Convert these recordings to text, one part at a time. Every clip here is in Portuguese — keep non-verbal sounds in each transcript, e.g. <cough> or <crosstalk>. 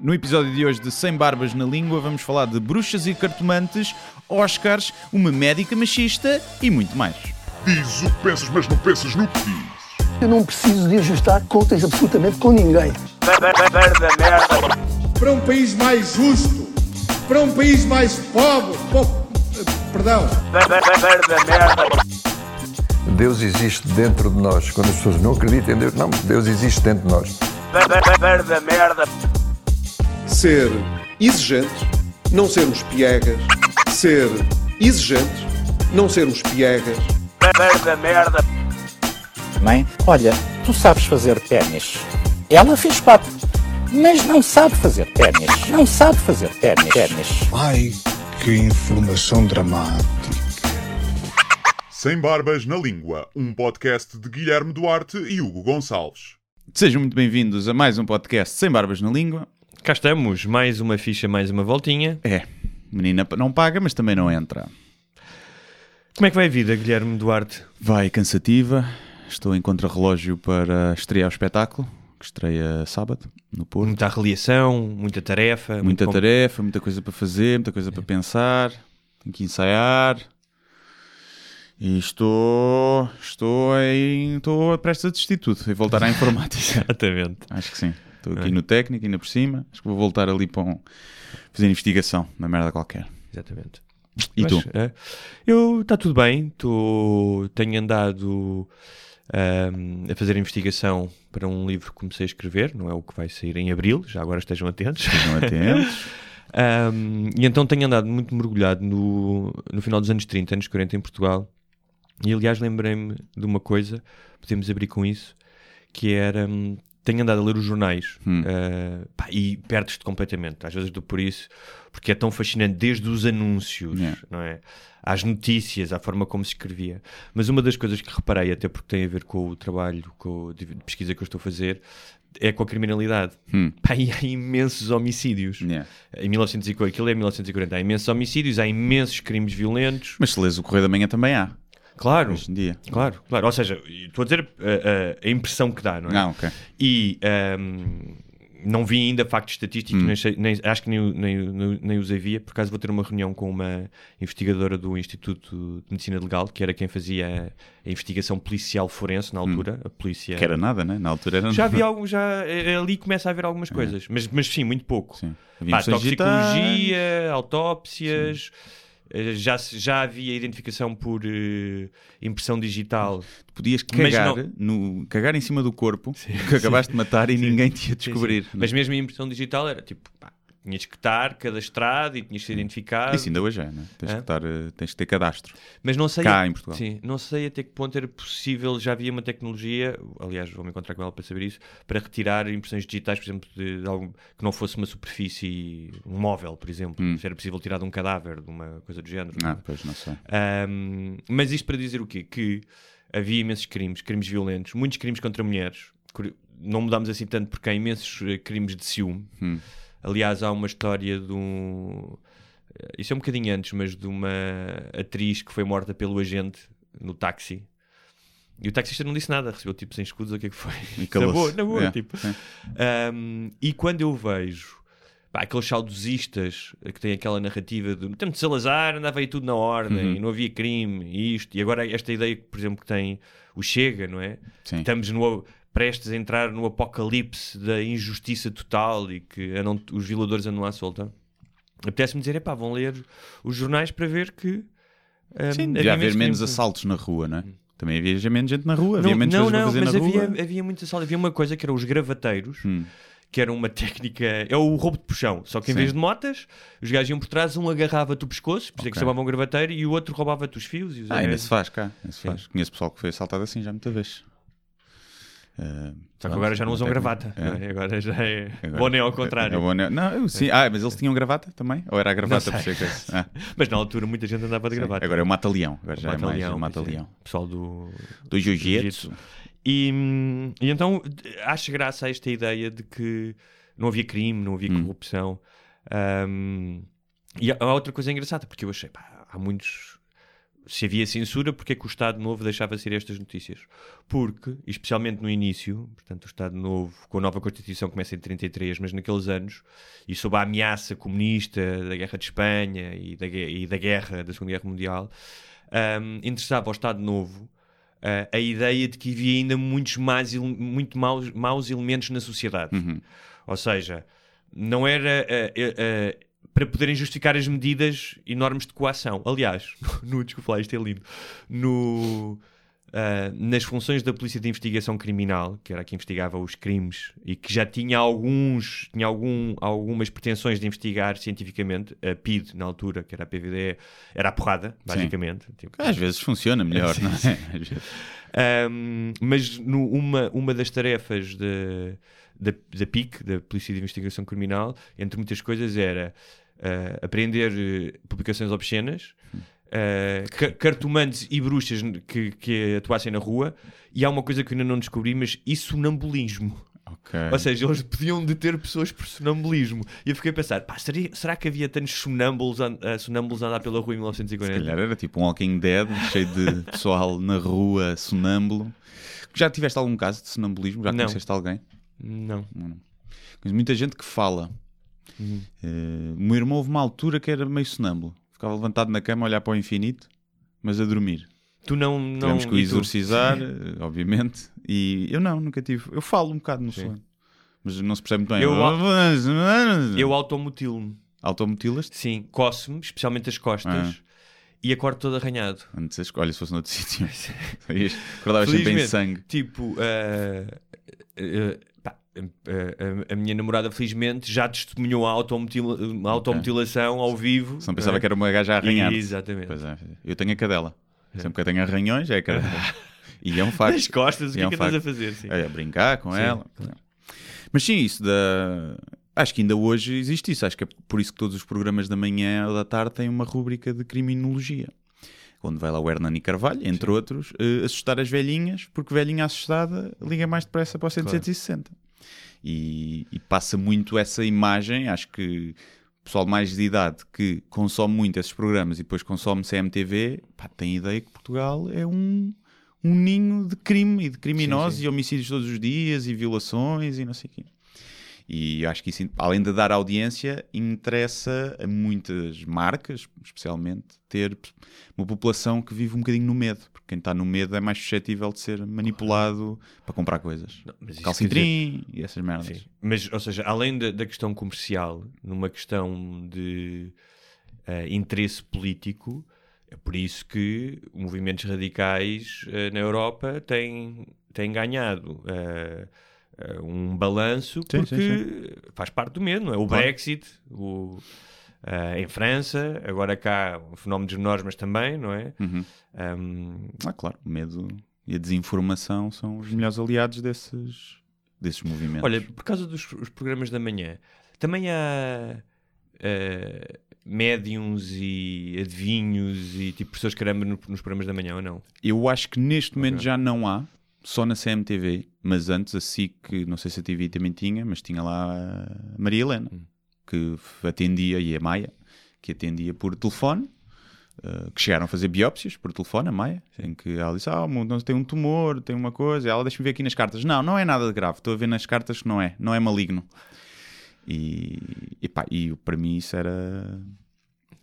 No episódio de hoje de Sem Barbas na Língua, vamos falar de bruxas e cartomantes, Oscars, uma médica machista e muito mais. Diz o que pensas, mas não pensas no que dizes. Eu não preciso de ajustar contas absolutamente com ninguém. para um país mais justo, para um país mais pobre, po- perdão, Deus existe dentro de nós. Quando as pessoas não acreditam em Deus, não, Deus existe dentro de nós. Ser exigente, não sermos piegas, ser exigente, não sermos piegas, Mãe, olha, tu sabes fazer ténis. Ela fez quatro, mas não sabe fazer ténis. Não sabe fazer ténis. ténis. ai que informação dramática. Sem Barbas na Língua, um podcast de Guilherme Duarte e Hugo Gonçalves. Sejam muito bem-vindos a mais um podcast Sem Barbas na Língua. Cá estamos, mais uma ficha, mais uma voltinha. É, menina não paga, mas também não entra. Como é que vai a vida, Guilherme Duarte? Vai cansativa, estou em contrarrelógio para estrear o espetáculo, que estreia sábado, no Porto. Muita avaliação, muita tarefa. muito Muita com- tarefa, muita coisa para fazer, muita coisa para pensar, tenho que ensaiar. E estou, estou em, estou prestes a desistir tudo e voltar à <laughs> informática. Exatamente. Acho que sim. Estou aqui É. no técnico, ainda por cima. Acho que vou voltar ali para um, fazer investigação, uma merda qualquer. Exatamente. E Mas, tu? é, eu, está tudo bem, tô, tenho andado ahm, a fazer investigação para um livro que comecei a escrever, não é o que vai sair em abril, já agora estejam atentos. Estejam <laughs> atentos. Um, e então tenho andado muito mergulhado no, no final dos anos 30, anos 40 em Portugal. E aliás lembrei-me de uma coisa, podemos abrir com isso, que era. Tenho andado a ler os jornais Hum. uh, pá, e perdes-te completamente. Às vezes dou por isso, porque é tão fascinante, desde os anúncios, Yeah. não é? às notícias, à forma como se escrevia. Mas uma das coisas que reparei, até porque tem a ver com o trabalho com, de de pesquisa que eu estou a fazer, é com a criminalidade. Hum. Pá, e há imensos homicídios. Yeah. Em 1940, aquilo é 1940, há imensos homicídios, há imensos crimes violentos. Mas se lês o Correio da Manhã também há, Claro, hoje em dia. claro, claro. Ou seja, estou a dizer a, a- a impressão que dá, não é? Ah, ok. E ahm, não vi ainda factos estatísticos, Hum. nem nem- acho que nem, nem, nem, os havia. Por acaso vou ter uma reunião com uma investigadora do Instituto de Medicina Legal, que era quem fazia a, investigação policial forense na altura. A polícia. Hum. Que era nada, né? Na altura era Já havia algum, já eh, ali começa a haver algumas coisas, mas, mas sim, muito pouco. Sim. Havia Pá, digitais. toxicologia, autópsias, eh, já, se- já havia identificação por eh, impressão digital. Tu podias cagar, não- no, cagar em cima do corpo que acabaste de matar e ninguém te ia Sim, descobrir. sim. Mas mesmo a impressão digital era tipo, pá, tinhas que estar cadastrado e tinhas que ser identificado. Isso ainda hoje é, né? Tens, Hã? que estar, eh, tens que ter cadastro. Mas não sei, Cá em Portugal. Sim, não sei até que ponto era possível, já havia uma tecnologia, aliás, vou-me encontrar com ela para saber isso, para retirar impressões digitais, por exemplo, de, de algo que não fosse uma superfície, um móvel, por exemplo. Hum. Se era possível tirar de um cadáver, de uma coisa do género. Ah, pois não sei. Ahm, mas isto para dizer o quê? Que havia imensos crimes, crimes violentos, muitos crimes contra mulheres. Não mudámos assim tanto porque há imensos eh, crimes de ciúme. Hum. Aliás, há uma história de um. eh, Isso é um bocadinho antes, mas de uma atriz que foi morta pelo agente no táxi. E o taxista não disse nada, recebeu tipo sem escudos, o que é que foi? <laughs> Na boa, na boa, É, tipo. Um, e quando eu vejo pá, aqueles saudosistas que têm aquela narrativa de no tempo de Salazar andava aí tudo na ordem Uhum. e não havia crime e isto, e agora esta ideia, por exemplo, que tem o Chega, não é? Sim. Estamos no, prestes a entrar no apocalipse da injustiça total e que andam, os violadores andam à solta. Apetece-me dizer, epá, vão ler os jornais para ver que. um, Sim, havia devia haver menos crimes. assaltos na rua, não é? Também havia menos gente na rua, havia Não, menos não, não, para mas fazer na havia, rua. havia muita assalto. Havia uma coisa que era os gravateiros, Hum. que era uma <laughs> técnica. É o roubo de puxão. Só que em Sim. vez de motas, os gajos iam por trás, um agarrava-te o pescoço, por isso é que chamavam gravateiro, e o outro roubava-te os fios. E os Ah, ainda se faz cá. ainda se faz. Conheço pessoal que foi assaltado assim já muita vez. Ah, Só que agora já não usam gravata. É. é? Agora já é Agora- boné ao É, contrário. é boné. Não, sim. Ah, mas eles tinham gravata também? Ou era a gravata por ser coisa? Ah, <laughs> Mas na altura muita gente andava de sim. gravata. Agora é o mata-leão. Agora já é mais Mata-leão, o mata-leão. é. Pessoal do. Do jiu-jitsu. E, hum, e então acho graça a esta ideia de que não havia crime, não havia Hum. corrupção. Hum, e há há outra coisa engraçada, porque eu achei, pá, há muitos se havia censura, porque é que o Estado Novo deixava ser estas notícias? Porque, especialmente no início, portanto, o Estado Novo, com a nova Constituição, começa em 33, mas naqueles anos, e sob a ameaça comunista da Guerra de Espanha e da, e da Guerra, da Segunda Guerra Mundial, ahm, interessava ao Estado Novo ah, a ideia de que havia ainda muitos mais, muito maus, maus elementos na sociedade. Ou seja, não era ah, ah, para poderem justificar as medidas enormes de coação. Aliás, <laughs> no, desculpa lá, isto é lindo. No, ah, nas funções da Polícia de Investigação Criminal, que era a que investigava os crimes e que já tinha alguns, tinha algum, algumas pretensões de investigar cientificamente, a PID na altura, que era a PVD, era a porrada, basicamente. Tipo, Às vezes funciona melhor, <laughs> não é? Um, mas no- uma, uma das tarefas de- da, da PIC, da Polícia de Investigação Criminal, entre muitas coisas, era uh, apreender eh, publicações obscenas, uh, ca- cartomantes e bruxas que, que atuassem na rua, e há uma coisa que eu ainda não descobri, mas e sonambulismo. Ok. Ou seja, eles podiam deter pessoas por sonambulismo. E eu fiquei a pensar, pá, seria- será que havia tantos sonâmbulos, an- uh, sonâmbulos a andar pela rua em Se 1940? calhar era tipo um Walking Dead, cheio de pessoal na rua, sonâmbulo. Já tiveste algum caso de sonambulismo? Já Não. conheceste alguém? Não. Conheço muita gente que fala. Uhum. Eh, o meu irmão houve uma altura que era meio sonâmbulo. Ficava levantado na cama a olhar para o infinito, mas a dormir. Tu não. não Tivemos que o tu? exorcizar, eh, obviamente. E eu não, nunca tive. Eu falo um bocado no Sim. sonho. Mas não se percebe muito bem. Eu- Eu <laughs> automutilo-me. Automutilas-te? Sim, coço-me, especialmente as costas, Ah. e acordo todo arranhado. Antes, as- olha, se fosse noutro <laughs> sítio. <laughs> Acordavas sempre em sangue. Tipo, ah, ah, ah, a minha namorada, felizmente, já testemunhou a automutila- a automutilação ao vivo. Se não pensava é? que era uma gaja a arranhar. Exatamente. É. Eu tenho a cadela. Sempre que eu tenho arranhões, é a cadela. <laughs> e é um facto. Nas costas, o que é um que andas a fazer? Sim. É, a brincar com Sim, ela. Mas sim, isso da. Acho que ainda hoje existe isso. Acho que é por isso que todos os programas da manhã ou da tarde têm uma rúbrica de criminologia. Onde vai lá o Hernani Carvalho, entre outros, eh, assustar as velhinhas, porque velhinha assustada liga mais depressa para o 160. E, e passa muito essa imagem. Acho que o pessoal mais de idade que consome muito esses programas e depois consome CMTV, pá, tem ideia que Portugal é um, um ninho de crime e de criminosos Sim, sim. e homicídios todos os dias e violações e não sei o quê. E acho que isso, além de dar audiência, interessa a muitas marcas, especialmente, ter uma população que vive um bocadinho no medo, porque quem está no medo é mais suscetível de ser manipulado para comprar coisas. Não, Calcitrim e essas merdas. Sim. Mas, ou seja, além da, da questão comercial, numa questão de eh, interesse político, é por isso que movimentos radicais eh, na Europa têm, têm ganhado eh, eh, um balanço Sim, porque sim, faz parte do medo, não é? O Claro. Brexit, o, eh, em França, agora cá fenómenos menores, mas também, não é? Uhum. Um, Ah, claro, o medo e a desinformação são os melhores aliados desses, desses movimentos. Olha, por causa dos os programas da manhã, também há eh, médiums e adivinhos e tipo pessoas caramba no- nos programas da manhã ou não? Eu acho que neste momento Ok. já não há, só na CMTV, mas antes a SIC, não sei se a TV também tinha, mas tinha lá a Maria Helena, Hum. que atendia, e a Maia, que atendia por telefone, eh, que chegaram a fazer biópsias por telefone, a Maia, em que ela disse, ah, o tem um tumor, tem uma coisa, ela deixa-me ver aqui nas cartas. Não, não é nada de grave, estou a ver nas cartas que não é, não é maligno. E, e, pá, e para mim isso era,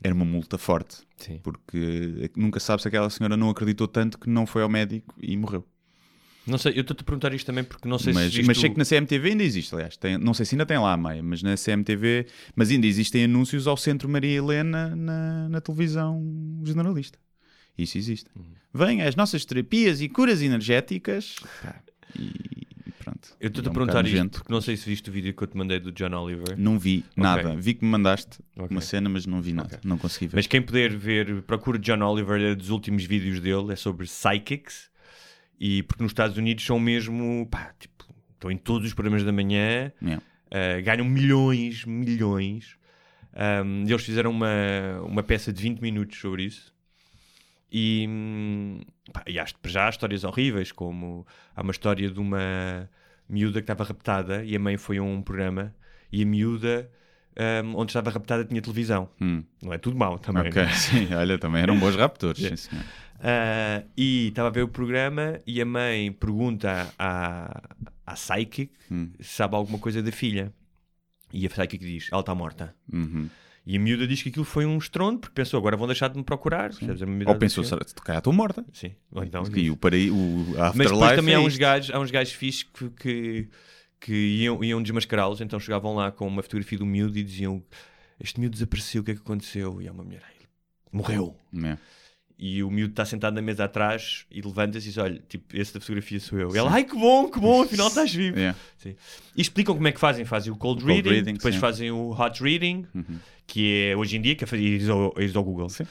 era uma multa forte Sim. porque nunca sabe se aquela senhora não acreditou tanto que não foi ao médico e morreu. Não sei, eu estou-te a perguntar isto também porque não sei Mas, se isto... mas sei que na CMTV ainda existe, aliás. Tem- não sei se ainda tem lá a Maia, mas na CMTV. Mas ainda existem anúncios ao Centro Maria Helena na, na televisão generalista. Isso existe. Uhum. Vem as nossas terapias e curas energéticas. Pá, e, pronto. Eu estou-te É a um perguntar bocado isto nojento. porque não sei se viste o vídeo que eu te mandei do John Oliver. Não vi nada. Vi que me mandaste Ok. uma cena, mas não vi nada. Ok. Não consegui ver. Mas quem puder ver, procura John Oliver é dos últimos vídeos dele, é sobre psychics. E porque nos Estados Unidos são mesmo, pá, tipo, estão em todos os programas da manhã, Yeah. uh, ganham milhões, milhões. Um, eles fizeram uma, uma peça de 20 minutos sobre isso. E, hum, pá, e acho que já há histórias horríveis, como há uma história de uma miúda que estava raptada e a mãe foi a um programa e a miúda um, onde estava raptada tinha televisão. Não é tudo mau também. Hum. Ok, né? <laughs> sim, olha, também eram bons raptores. <laughs> sim, Ah, e estava a ver o programa e a mãe pergunta à, à Psychic Hum. se sabe alguma coisa da filha. E a Psychic diz: ela está morta. Uhum. E a miúda diz que aquilo foi um estrondo porque pensou: agora vão deixar de me procurar. Ou pensou, se calhar estou morta. Sim, ou então. E o, paraí, o Mas depois Afterlife também é há uns gajos, há uns gajos fixes que, que, que iam, iam desmascará-los, então chegavam lá com uma fotografia do miúdo e diziam: Este miúdo desapareceu, o que é que aconteceu? E há uma mulher, "Ai, morreu. É. E o miúdo está sentado na mesa atrás e levanta-se e diz: Olha, tipo, esse da fotografia sou eu. E ela, ai que bom, que bom, afinal estás vivo. É. Sim. E explicam como é que fazem: fazem o cold, Cold reading, reading, depois sim. fazem o hot reading, que é hoje em dia, que é ires ao, ao Google. Sim.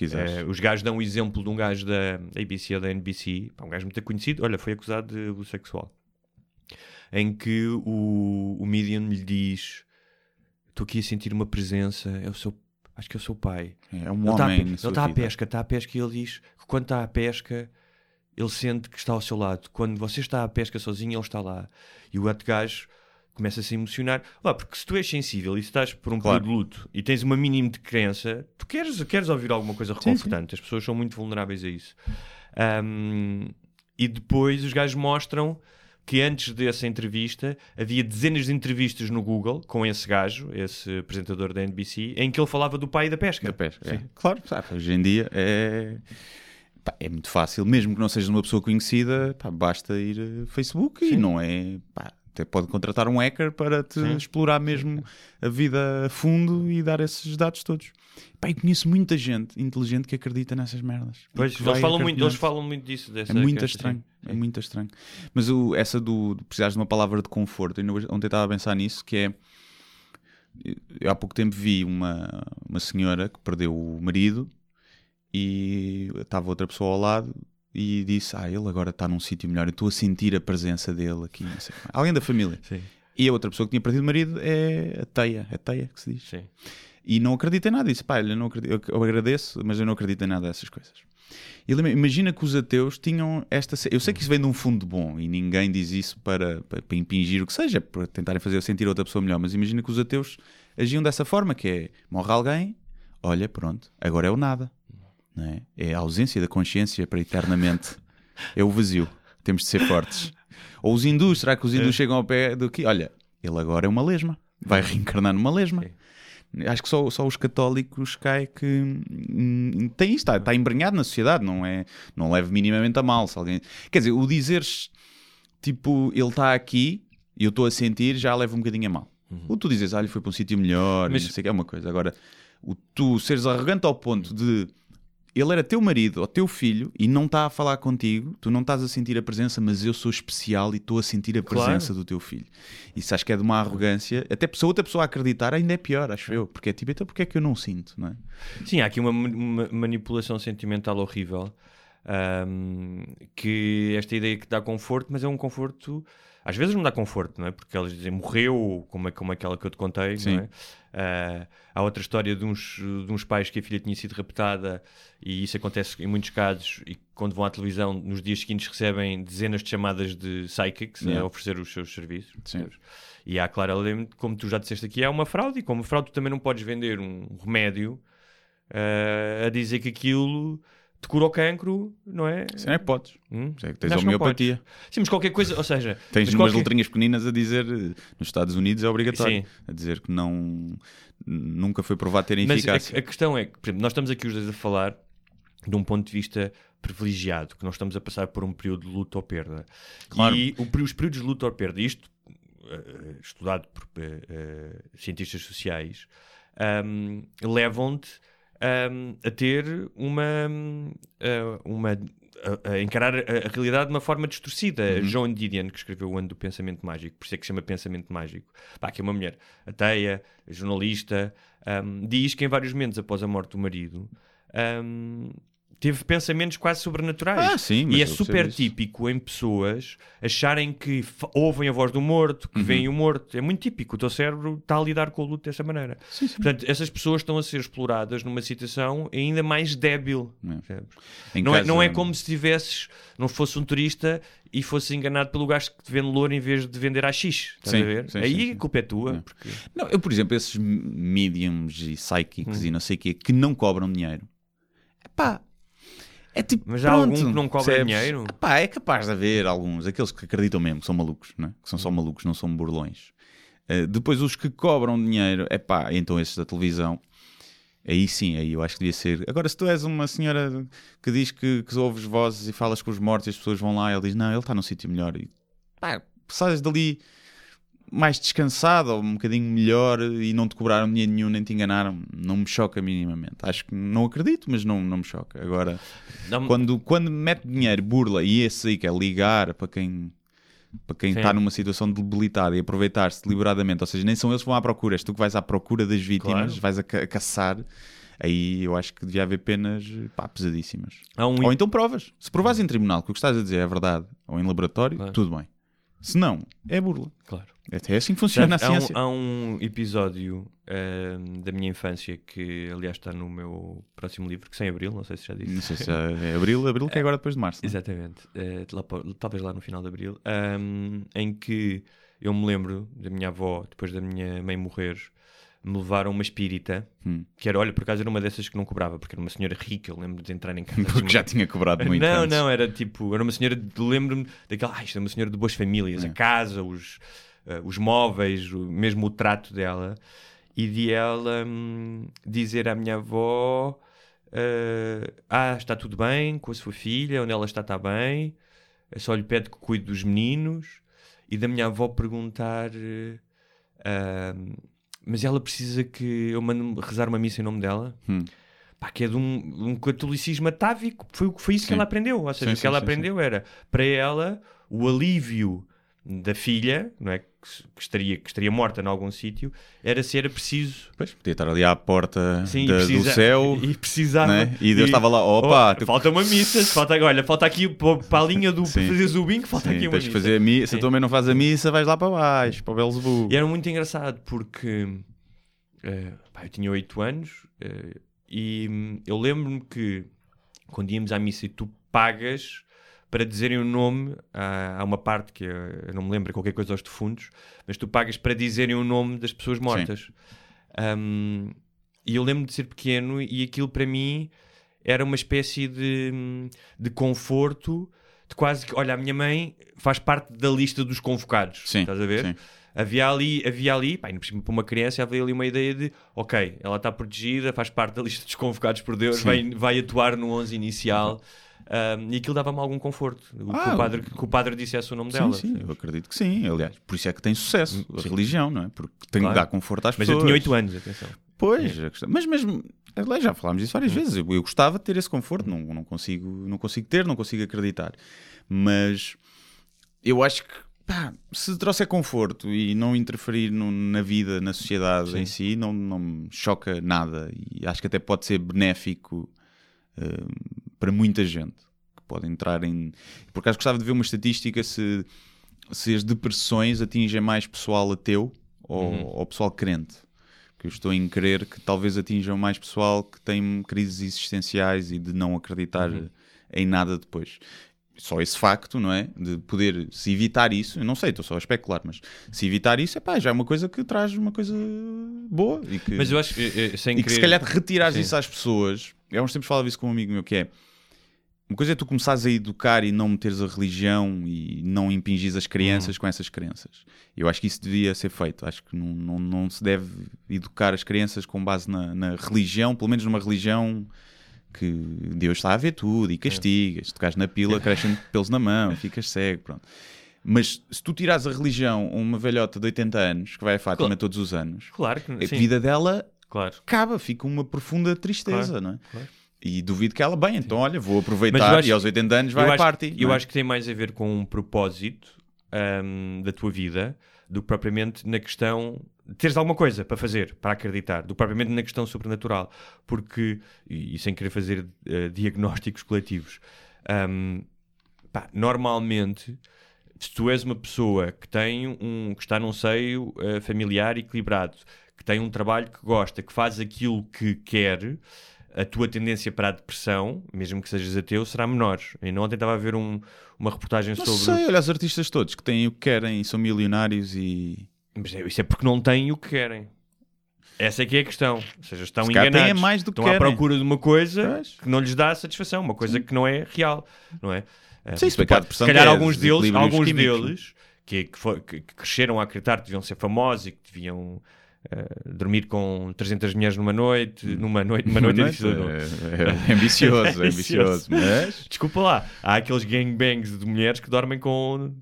Eh, os gajos dão o exemplo de um gajo da ABC ou da NBC, um gajo muito conhecido, olha, foi acusado de abuso sexual. Em que o, o medium lhe diz: Estou aqui a sentir uma presença, é o seu, acho que é o seu pai. É um Ele está a, homem pe- na ele está à pesca, está à pesca e ele diz que quando está à pesca, ele sente que está ao seu lado. Quando você está à pesca sozinho, ele está lá. E o outro gajo começa a se emocionar. Lá, porque se tu és sensível e se estás por um Claro. período de luto e tens uma mínima de crença, tu queres, queres ouvir alguma coisa reconfortante. As pessoas são muito vulneráveis a isso. Ahm, e depois os gajos mostram que antes dessa entrevista havia dezenas de entrevistas no Google com esse gajo, esse apresentador da NBC, em que ele falava do pai e da pesca. Da pesca. é. Sim. Claro, sabe, hoje em dia é, é muito fácil, mesmo que não sejas uma pessoa conhecida, pá, basta ir a Facebook e não é. pá, até pode contratar um hacker para te Sim. explorar mesmo a vida a fundo e dar esses dados todos. Pá, conheço muita gente inteligente que acredita nessas merdas. Pois, eles falam, muito, eles falam muito disso. É muito estranho, sim. É muito estranho. Mas o, essa do, precisares de uma palavra de conforto, ainda ontem estava a pensar nisso, que é eu há pouco tempo vi uma, uma senhora que perdeu o marido e estava outra pessoa ao lado e disse, ah, ele agora está num sítio melhor, eu estou a sentir a presença dele aqui, alguém da família. Sim, E a outra pessoa que tinha perdido o marido é a Teia, é Teia que se diz. sim. E não acredita em nada. Disse, pá, eu, não acredito, eu agradeço, mas eu não acredito em nada dessas coisas. Imagina que os ateus tinham esta. Eu sei que isso vem de um fundo bom e ninguém diz isso para, para, para impingir o que seja, para tentarem fazer eu sentir outra pessoa melhor. Mas imagina que os ateus agiam dessa forma: que é morre alguém, olha, pronto, agora é o nada. Não é? é a ausência da consciência para eternamente. É o vazio. Temos de ser fortes. Ou os hindus, será que os hindus chegam ao pé do que? Olha, ele agora é uma lesma. Vai reencarnar numa lesma. Acho que só, só os católicos cai que hum, tem isto, está, está embrenhado na sociedade, não é? Não leve minimamente a mal. Se alguém... Quer dizer, o dizeres tipo, ele está aqui e eu estou a sentir, já leva um bocadinho a mal. O tu dizes, ah, ele foi para um sítio melhor, Mas- não sei o que é uma coisa. Agora, o tu seres arrogante ao ponto de ele era teu marido ou teu filho e não está a falar contigo, tu não estás a sentir a presença, mas eu sou especial e estou a sentir a Claro. presença do teu filho. Isso acho que é de uma arrogância, até se outra pessoa acreditar, ainda é pior, acho eu, porque é tipo, então porque é que eu não sinto, não é? Sim, há aqui uma, uma manipulação sentimental horrível. ahm, que esta ideia que dá conforto, mas é um conforto. Às vezes não dá conforto, não é? Porque elas dizem morreu, como, é, como aquela que eu te contei, Sim. não é? Ah, há outra história de uns, de uns pais que a filha tinha sido raptada e isso acontece em muitos casos e quando vão à televisão nos dias seguintes recebem dezenas de chamadas de psychics Yeah. a oferecer os seus serviços. Sim. E há claramente, como tu já disseste aqui, é uma fraude e como fraude tu também não podes vender um remédio ah, a dizer que aquilo te cura o cancro, não é? Isso não é podes. Hum? É que tens não homeopatia. Sim, mas qualquer coisa, ou seja, Tens mas umas qualquer- letrinhas pequeninas a dizer, eh, nos Estados Unidos é obrigatório, Sim. a dizer que não, nunca foi provado ter Mas a, eficácia. a questão é que, por exemplo, nós estamos aqui os dois a falar de um ponto de vista privilegiado, que nós estamos a passar por um período de luto ou perda. Claro. E o, os períodos de luto ou perda, isto eh, estudado por eh, eh, cientistas sociais, ahm, levam-te ahm, a ter uma, eh, uma a, a encarar a, a realidade de uma forma distorcida. Joan Didion, que escreveu o ano do pensamento mágico, por isso é que se chama pensamento mágico. Pá, que é uma mulher ateia, jornalista, ahm, diz que em vários momentos após a morte do marido, ahm, teve pensamentos quase sobrenaturais. Ah, sim, e é super típico em pessoas acharem que ouvem a voz do morto, que veem o morto. É muito típico. O teu cérebro está a lidar com o luto dessa maneira. Portanto, essas pessoas estão a ser exploradas numa situação ainda mais débil. Em Não, é, casa- não é como se tivesses, não fosse um turista e fosse enganado pelo gajo que te vende louro em vez de vender a X. Estás Sim, a ver? sim, Aí sim, sim. a culpa é tua. Porque... Não, eu, por exemplo, esses mediums e psychics Hum. e não sei o quê que não cobram dinheiro. Epá, é tipo. Mas há pronto, algum que não cobra percebes? dinheiro? Epá, é capaz de haver alguns, aqueles que acreditam mesmo, que são malucos, não é? que são só Hum. malucos, não são burlões. Uh, depois os que cobram dinheiro, epá, então esses da televisão. Aí sim, aí eu acho que devia ser. Agora, se tu és uma senhora que diz que, que ouves vozes e falas com os mortos e as pessoas vão lá e ele diz: Não, ele está num sítio melhor. E pá, sais dali mais descansado ou um bocadinho melhor e não te cobraram dinheiro nenhum nem te enganaram, não me choca minimamente. Acho que não acredito, mas não, não me choca. Agora, Dá-me- quando, quando mete dinheiro, burla e esse aí que é ligar para quem para quem Sim. está numa situação debilitada e aproveitar-se deliberadamente, ou seja, nem são eles que vão à procura, és tu que vais à procura das vítimas, Claro. vais a, ca- a caçar. Aí eu acho que devia haver penas pá, pesadíssimas. Um Ou então provas. Se provas em tribunal que o que estás a dizer é verdade, ou em laboratório, Claro. tudo bem. Se não, é burla. Claro. É assim que funciona a Há um, ciência. há um episódio ahm, da minha infância que, aliás, está no meu próximo livro, que sem abril, não sei se já disse. Não sei se é abril, abril que é agora depois de março. não é? Exatamente. Eh, lá talvez lá no final de abril, ahm, em que eu me lembro da minha avó, depois da minha mãe morrer, me levaram uma espírita, Hum. que era, olha, por acaso era uma dessas que não cobrava, porque era uma senhora rica, eu lembro de entrar em casa. <laughs> Porque já tinha cobrado muito não, antes. não, era tipo, era uma senhora, lembro-me daquela, ah, isto é uma senhora de boas famílias, É. a casa, os, eh, os móveis, mesmo o trato dela, e de ela hum, dizer à minha avó, eh, ah, está tudo bem com a sua filha, onde ela está está bem, é só lhe pede que cuide dos meninos, e da minha avó perguntar, eh, ah, mas ela precisa que eu mande rezar uma missa em nome dela? Hum. Pá, que é de um, um catolicismo atávico. Foi, o que- foi isso que Sim. ela aprendeu. Ou seja, Sim, o que sim, ela aprendeu era, para ela, o alívio da filha, não é? Que, estaria, que estaria morta em algum sítio, era se era preciso. Pois, podia estar ali à porta Sim, da- precisa- do céu. <laughs> E precisava. né? E Deus estava lá, opa, Oh, falta uma missa. Falta, olha, falta aqui para a linha do Sim. fazeres o bingo, falta Sim, aqui uma tens missa. fazer a missa. Se a tua mãe não faz a missa, vais lá para baixo, para o Belzebu. E era muito engraçado porque eh, pá, eu tinha 8 anos eh, e hum, eu lembro-me que quando íamos à missa e tu pagas para dizerem o nome, há, há uma parte que eu, não me lembro, qualquer coisa aos defuntos, mas tu pagas para dizerem o nome das pessoas mortas. Hum, e eu lembro de ser pequeno e aquilo para mim era uma espécie de, hum, de conforto, de quase que, olha, a minha mãe faz parte da lista dos convocados. Sim, estás a ver? sim. Havia ali, havia ali, pá, para uma criança, havia ali uma ideia de, ok, ela está protegida, faz parte da lista dos convocados por Deus, Sim. vai, vai atuar no 11 inicial. Um, e aquilo dava-me algum conforto. O, que, Ah, o padre, que o padre dissesse o nome Sim, dela. sim, eu acredito que sim. Aliás, por isso é que tem sucesso a Sim. religião, não é? Porque tem Claro. que dar conforto às Mas pessoas. eu tinha 8 anos, atenção. Pois, questão- mas mesmo, já falámos disso várias vezes. Eu, eu gostava de ter esse conforto, não, não, consigo, não consigo ter, não consigo acreditar. Mas eu acho que pá, se trouxer conforto e não interferir no- na vida, na sociedade Sim. em si, não, não me choca nada. E acho que até pode ser benéfico eh, para muita gente que pode entrar em. Por acaso gostava de ver uma estatística se, se as depressões atingem mais pessoal ateu ou, Uhum. ou pessoal crente. Que eu estou em crer que talvez atinjam mais pessoal que tem crises existenciais e de não acreditar Uhum. em nada depois. Só esse facto, não é? De poder se evitar isso, eu não sei, estou só a especular, mas se evitar isso, é pá, já é uma coisa que traz uma coisa boa e que, Mas eu acho que, eh, eh, sem e que se querer- calhar retirares Sim. isso às pessoas. Eu há uns tempos falava isso com um amigo meu que é uma coisa é tu começares a educar e não meteres a religião e não impingires as crianças com essas crenças. Eu acho que isso devia ser feito. Acho que não, não, não se deve educar as crianças com base na, na religião, pelo menos numa religião que Deus está a ver tudo e castigas. Se tocares na pila, crescem <laughs> pelos na mão, ficas cego. Pronto. Mas se tu tirares a religião a uma velhota de 80 anos que vai a Fátima Claro. todos os anos, Claro que a sim, vida dela claro. acaba, fica uma profunda tristeza, Claro, não é? claro. E duvido que ela, bem, então olha, vou aproveitar acho- e aos 80 anos vai à party. Eu é? acho que tem mais a ver com um propósito ahm, da tua vida do que propriamente na questão de teres alguma coisa para fazer, para acreditar, do que propriamente na questão sobrenatural. Porque, e, sem querer fazer eh, diagnósticos coletivos, ahm, pá, normalmente, se tu és uma pessoa que tem um que está num seio eh, familiar equilibrado, que tem um trabalho que gosta, que faz aquilo que quer, a tua tendência para a depressão, mesmo que sejas ateu, será menor. E ontem estava a ver um- uma reportagem Não sobre. sei, olha os artistas todos que têm o que querem e são milionários e. Mas é- isso é porque não têm o que querem. Essa é que é a questão. Ou seja, estão Se enganados. têm mais do que estão à querem. procura de uma coisa Pois. que não lhes dá satisfação, uma coisa que não é real, não é? Eh, Sim, que a pode- depressão se calhar é alguns deles, alguns químicos, deles que, que, que- que cresceram a acreditar que deviam ser famosos e que deviam eh, dormir com 300 mulheres numa noite, numa noite, numa Uma noite, noite, não. é, é ambicioso, <laughs> é ambicioso. Mas. Desculpa lá, há aqueles gangbangs de mulheres que dormem com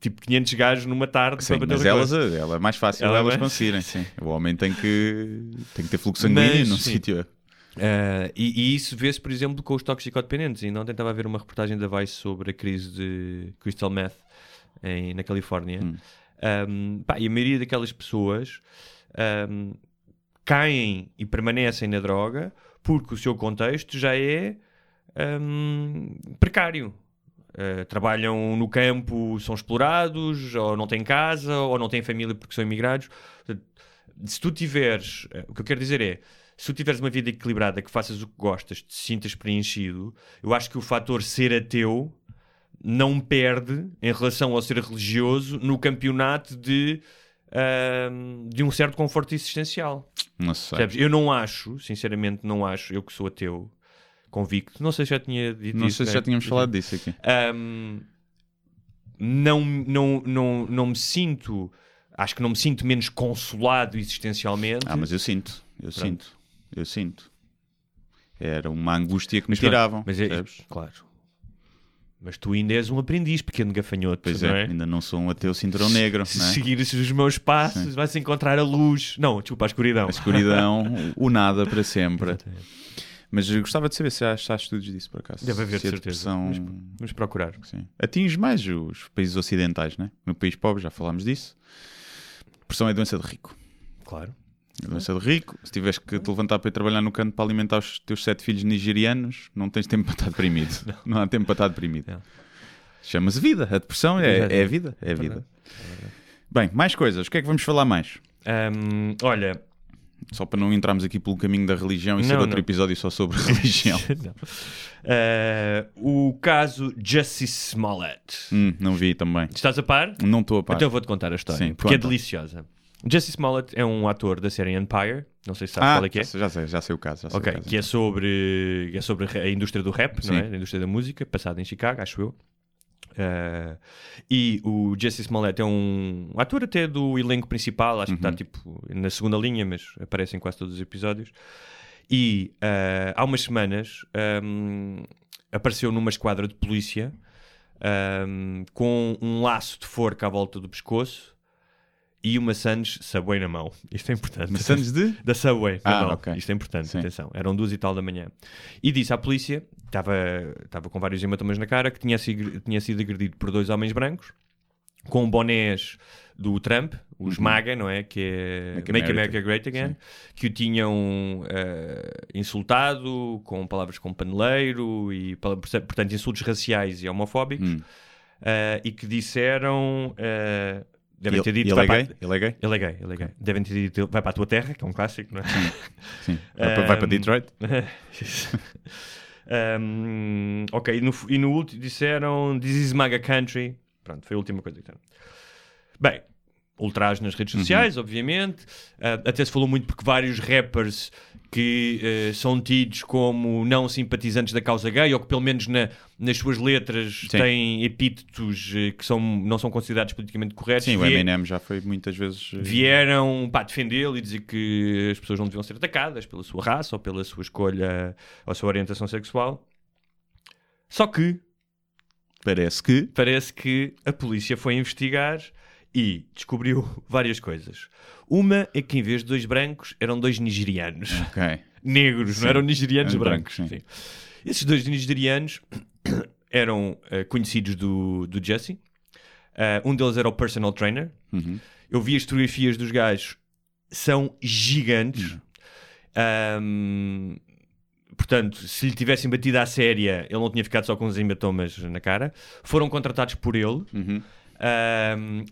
tipo 500 gajos numa tarde Sim, mas elas, ela é mais fácil Ela é elas mais- conseguirem. <laughs> Sim. O homem tem que, tem que ter fluxo sanguíneo Mas, num sim. sítio. Uh, e, e isso vê-se, por exemplo, com os toxicodependentes. E ontem estava a ver uma reportagem da Vice sobre a crise de crystal meth em, na Califórnia. Hum. Um, pá, e a maioria daquelas pessoas um, caem e permanecem na droga porque o seu contexto já é um, precário. Uh, trabalham no campo, são explorados, ou não têm casa, ou não têm família porque são imigrados. Se tu tiveres, uh, o que eu quero dizer é, se tu tiveres uma vida equilibrada, que faças o que gostas, te sintas preenchido, eu acho que o fator ser ateu não perde em relação ao ser religioso no campeonato de, ahm, de um certo conforto existencial. Não sei. Eu não acho, sinceramente, não acho, eu que sou ateu convicto, não sei se já tinha dito Não isso, sei se né? já tínhamos falado disso aqui. Ahm, não, não, não, não me sinto, acho que não me sinto menos consolado existencialmente. Ah, mas eu sinto, eu sinto, eu sinto. Era uma angústia que me Mas pronto, tiravam. Mas é, claro. Mas tu ainda és um aprendiz, pequeno gafanhoto, Pois não é, é? ainda não sou um ateu cinturão negro, Se é? seguires os meus passos, vais encontrar a luz. Não, desculpa, a escuridão. A escuridão, <laughs> o nada para sempre. Mas eu gostava de saber se há, se há estudos disso, por acaso. Deve haver, se de certeza. depressão Vamos procurar. sim, atinge mais os países ocidentais, né? No país pobre, já falámos disso. Depressão é doença de rico. Claro. É de rico. Se tiveres que te levantar para ir trabalhar no canto para alimentar os teus sete filhos nigerianos, não tens tempo para estar deprimido. <laughs> Não, há tempo para estar deprimido. Não. Chama-se vida. A depressão é, é a vida. É a vida. Bem, mais coisas. O que é que vamos falar mais? Ahm, olha, Só para não entrarmos aqui pelo caminho da religião e ser Não, outro não. episódio só sobre <laughs> religião. não. Ah, o caso Justice Smollett. Hum, não vi também. Estás a par? Não estou a par. Então eu vou-te contar a história, Sim, porque é conta. deliciosa. Justice Smollett é um ator da série Empire, não sei se sabes ah, qual é que é. já sei, já sei o caso. Já sei Ok, o caso. que é sobre, é sobre a indústria do rap, não é? A indústria da música, passada em Chicago, acho eu. Uh, e o Jesse Smollett é um ator até do elenco principal, acho que Uhum. está tipo na segunda linha, mas aparece em quase todos os episódios. E uh, há umas semanas um, apareceu numa esquadra de polícia um, com um laço de forca à volta do pescoço e uma Sands Subway na mão. Isto é importante. Maçãs de? <laughs> Da Subway. na Ah, mão. ok. Isto é importante, Sim. atenção. Eram duas e tal da manhã. E disse à polícia, estava, estava com vários hematomas na cara, que tinha sido, tinha sido agredido por dois homens brancos, com bonés do Trump, os MAGA, não é? Que é Uhum. Make Make, America. America Great Again, que o tinham eh, insultado com palavras como paneleiro e, portanto, insultos raciais e homofóbicos, eh, e que disseram... eh, devem Ele, ter dito... ele vai é para- gay? Ele é gay? ele é gay, ele é gay. Devem ter dito, vai para a tua terra, que é um clássico, não é? Sim. <laughs> Vai, para, vai para Detroit? <laughs> Um, ok, e no, e no último disseram This is MAGA Country. Pronto, foi a última coisa que disseram. Bem, ultraje nas redes sociais, obviamente. Uh, até se falou muito porque vários rappers que uh, são tidos como não simpatizantes da causa gay, ou que pelo menos na- nas suas letras Sim. têm epítetos uh, que são, não são considerados politicamente corretos. Sim, o Eminem já foi muitas vezes. eh, vieram para defendê-lo e dizer que as pessoas não deviam ser atacadas pela sua raça ou pela sua escolha ou sua orientação sexual. Só que Parece que. parece que a polícia foi investigar e descobriu <laughs> várias coisas. Uma é que em vez de dois brancos eram dois nigerianos. <laughs> Negros, Sim. não eram nigerianos Eram brancos. brancos. Esses dois nigerianos <coughs> eram eh, conhecidos do, do Jesse. Eh, um deles era o personal trainer Uhum. eu vi as fotografias dos gajos, são gigantes. Ahm, portanto, se lhe tivessem batido à séria, ele não tinha ficado só com os hematomas na cara. Foram contratados por ele. Uhum.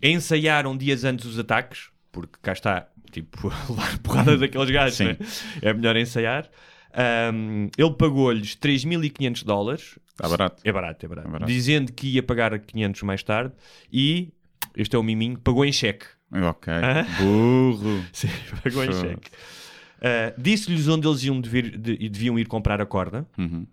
Ensaiaram dias antes os ataques, porque cá está, tipo, <laughs> levar porrada daqueles gajos, né? é melhor ensaiar. Ahm, ele pagou-lhes 3.500 dólares. Está barato. É barato, é barato. É barato. Dizendo que ia pagar 500 mais tarde e, este é o miminho, pagou em cheque. Ok. Ah. Burro. <laughs> Sim, pagou em cheque. Ah, Disse-lhes onde eles iam dever- de- deviam ir comprar a corda. Uhum.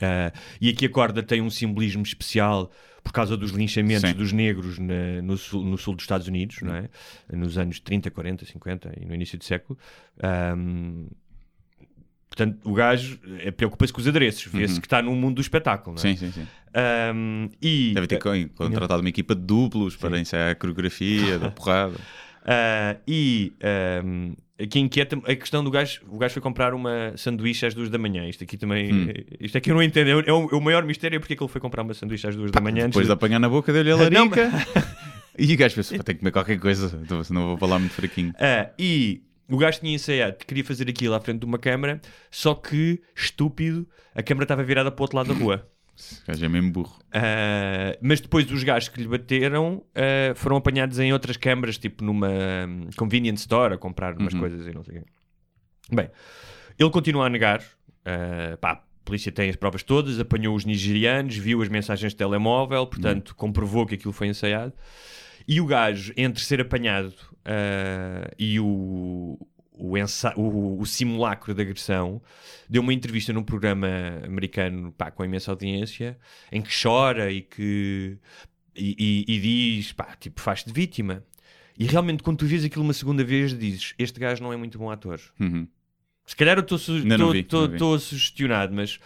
Ah, e aqui a corda tem um simbolismo especial por causa dos linchamentos Sim. dos negros na- no, sul, no sul dos Estados Unidos, não é? nos anos 30, 40, 50 e no início do século. Ahm, portanto, o gajo eh, preocupa-se com os adereços, vê-se que está no mundo do espetáculo. Não é? Sim, sim, sim. Ahm, e, Deve ter co- contratado uma equipa de duplos para ensaiar a coreografia da <laughs> porrada. Ah, e aqui inquieta a questão do gajo. O gajo foi comprar uma sanduíche às duas da manhã. Isto aqui também. Hum. Isto aqui eu não entendo. É o, é o maior mistério é porque é que ele foi comprar uma sanduíche às duas da manhã. antes Depois de apanhar na boca dele a <laughs> larica. E o gajo pensou, "Pá, tenho que comer qualquer coisa, então, senão vou falar muito fraquinho. Ah, e o gajo tinha ensaiado que queria fazer aquilo à frente de uma câmara, só que, estúpido, a câmara estava virada para o outro lado da rua. O gajo é mesmo burro. Ah, mas depois os gajos que lhe bateram ah, foram apanhados em outras câmaras, tipo numa hum, convenience store, a comprar umas coisas e não sei o quê. Bem, ele continua a negar. ah, pá, a polícia tem as provas todas, apanhou os nigerianos, viu as mensagens de telemóvel, portanto comprovou que aquilo foi ensaiado. E o gajo, entre ser apanhado ah, e o, o, ensa- o- o simulacro de agressão, deu uma entrevista num programa americano pá, com imensa audiência, em que chora e que e, e- e diz, pá, tipo, faz-te vítima. E realmente, quando tu vês aquilo uma segunda vez, dizes: Este gajo não é muito bom ator. Uhum. Se calhar eu estou sugestionado, mas.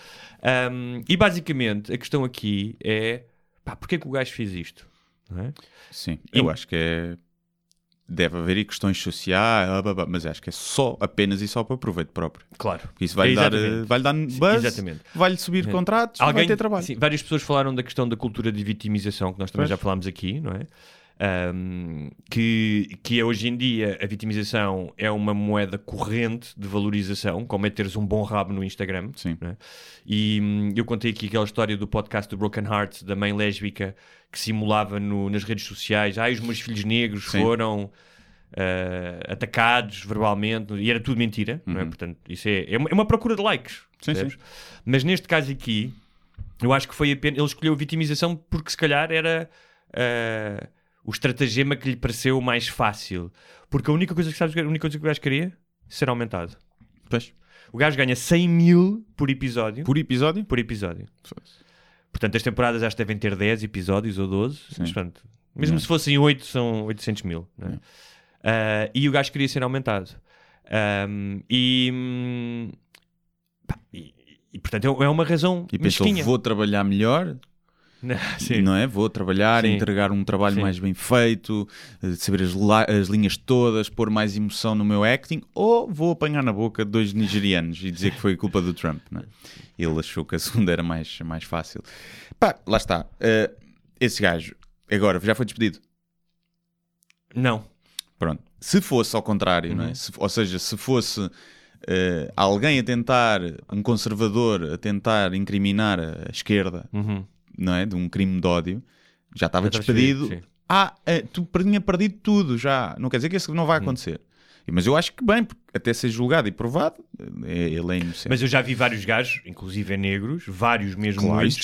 ahm, e basicamente, a questão aqui é: pá, porquê que o gajo fez isto? É? Sim, E- eu acho que é. Deve haver aí questões sociais, mas acho que é só, apenas e só para proveito próprio. Claro. Porque isso vai-lhe dar, Exatamente. eh, vai dar buzz, exatamente. vai-lhe subir É. contratos, vai ter trabalho. sim, várias pessoas falaram da questão da cultura de vitimização, que nós também Pois. já falámos aqui, não é? Ahm, que, que é hoje em dia a vitimização é uma moeda corrente de valorização, como é teres um bom rabo no Instagram. Sim. não é? E hum, eu contei aqui aquela história do podcast do Broken Heart, da mãe lésbica que simulava no- nas redes sociais: ai, os meus filhos negros Sim. foram. ah, atacados verbalmente e era tudo mentira, não é? Portanto, isso é, é, uma, é uma procura de likes. Uhum. Sim, percebes? Mas neste caso aqui, eu acho que foi apenas. Ele escolheu a vitimização porque se calhar era ah, o estratagema que lhe pareceu mais fácil. Porque a única coisa que sabes, a única coisa que o gajo queria ser aumentado. Pois. O gajo ganha 100 mil por episódio. Por episódio? Por episódio. Portanto, as temporadas acho que devem ter 10 episódios ou 12. Mas, portanto, mesmo Não. se fossem 8, são 800 mil. é? Ah, e o gajo queria ser aumentado. Ahm, e, pá, e, e, portanto, é é uma razão E pensou, mesquinha. vou trabalhar melhor, <laughs> Sim. não é? Vou trabalhar, Sim. entregar um trabalho Sim. mais bem feito, eh, saber as, as linhas todas, pôr mais emoção no meu acting, ou vou apanhar na boca dois nigerianos e dizer que foi culpa do Trump, não é? Ele achou que a segunda era mais, mais fácil. Pá, lá está. Eh, esse gajo, agora, já foi despedido. Não. Pronto. Se fosse ao contrário, Uhum. não é? Se- ou seja, se fosse eh, alguém a tentar, um conservador a tentar incriminar a esquerda, Uhum. Não é? De um crime de ódio, já estava Já despedido. sim. ah, eh, tu tinha perdido tudo já. Não quer dizer que isso não vai Uhum. acontecer. Mas eu acho que bem, porque até ser julgado e provado, eh, ele é inocente. Mas eu já vi vários gajos, inclusive negros, vários mesmo Claro, muitos, a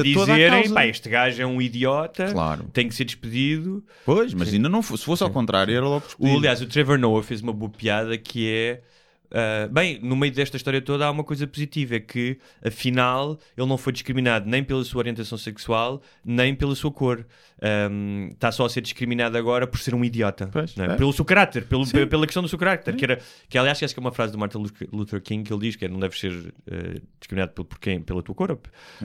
a dizerem, causa. pá, este gajo é um idiota, Claro. tem que ser despedido. Pois, mas ainda não fosse. Se fosse ao contrário, era logo O, despedido. aliás, o Trevor Noah fez uma boa piada que é. Ah, bem, no meio desta história toda há uma coisa positiva: é que afinal ele não foi discriminado nem pela sua orientação sexual, nem pela sua cor. Ahm, Está só a ser discriminado agora por ser um idiota, Pois, é? é. pelo seu caráter, pelo, pe- pela questão do seu caráter. Que, era, que aliás, acho que é uma frase do Martin Luther- King que ele diz que é, não deves ser ah, discriminado por, por quem? pela tua cor,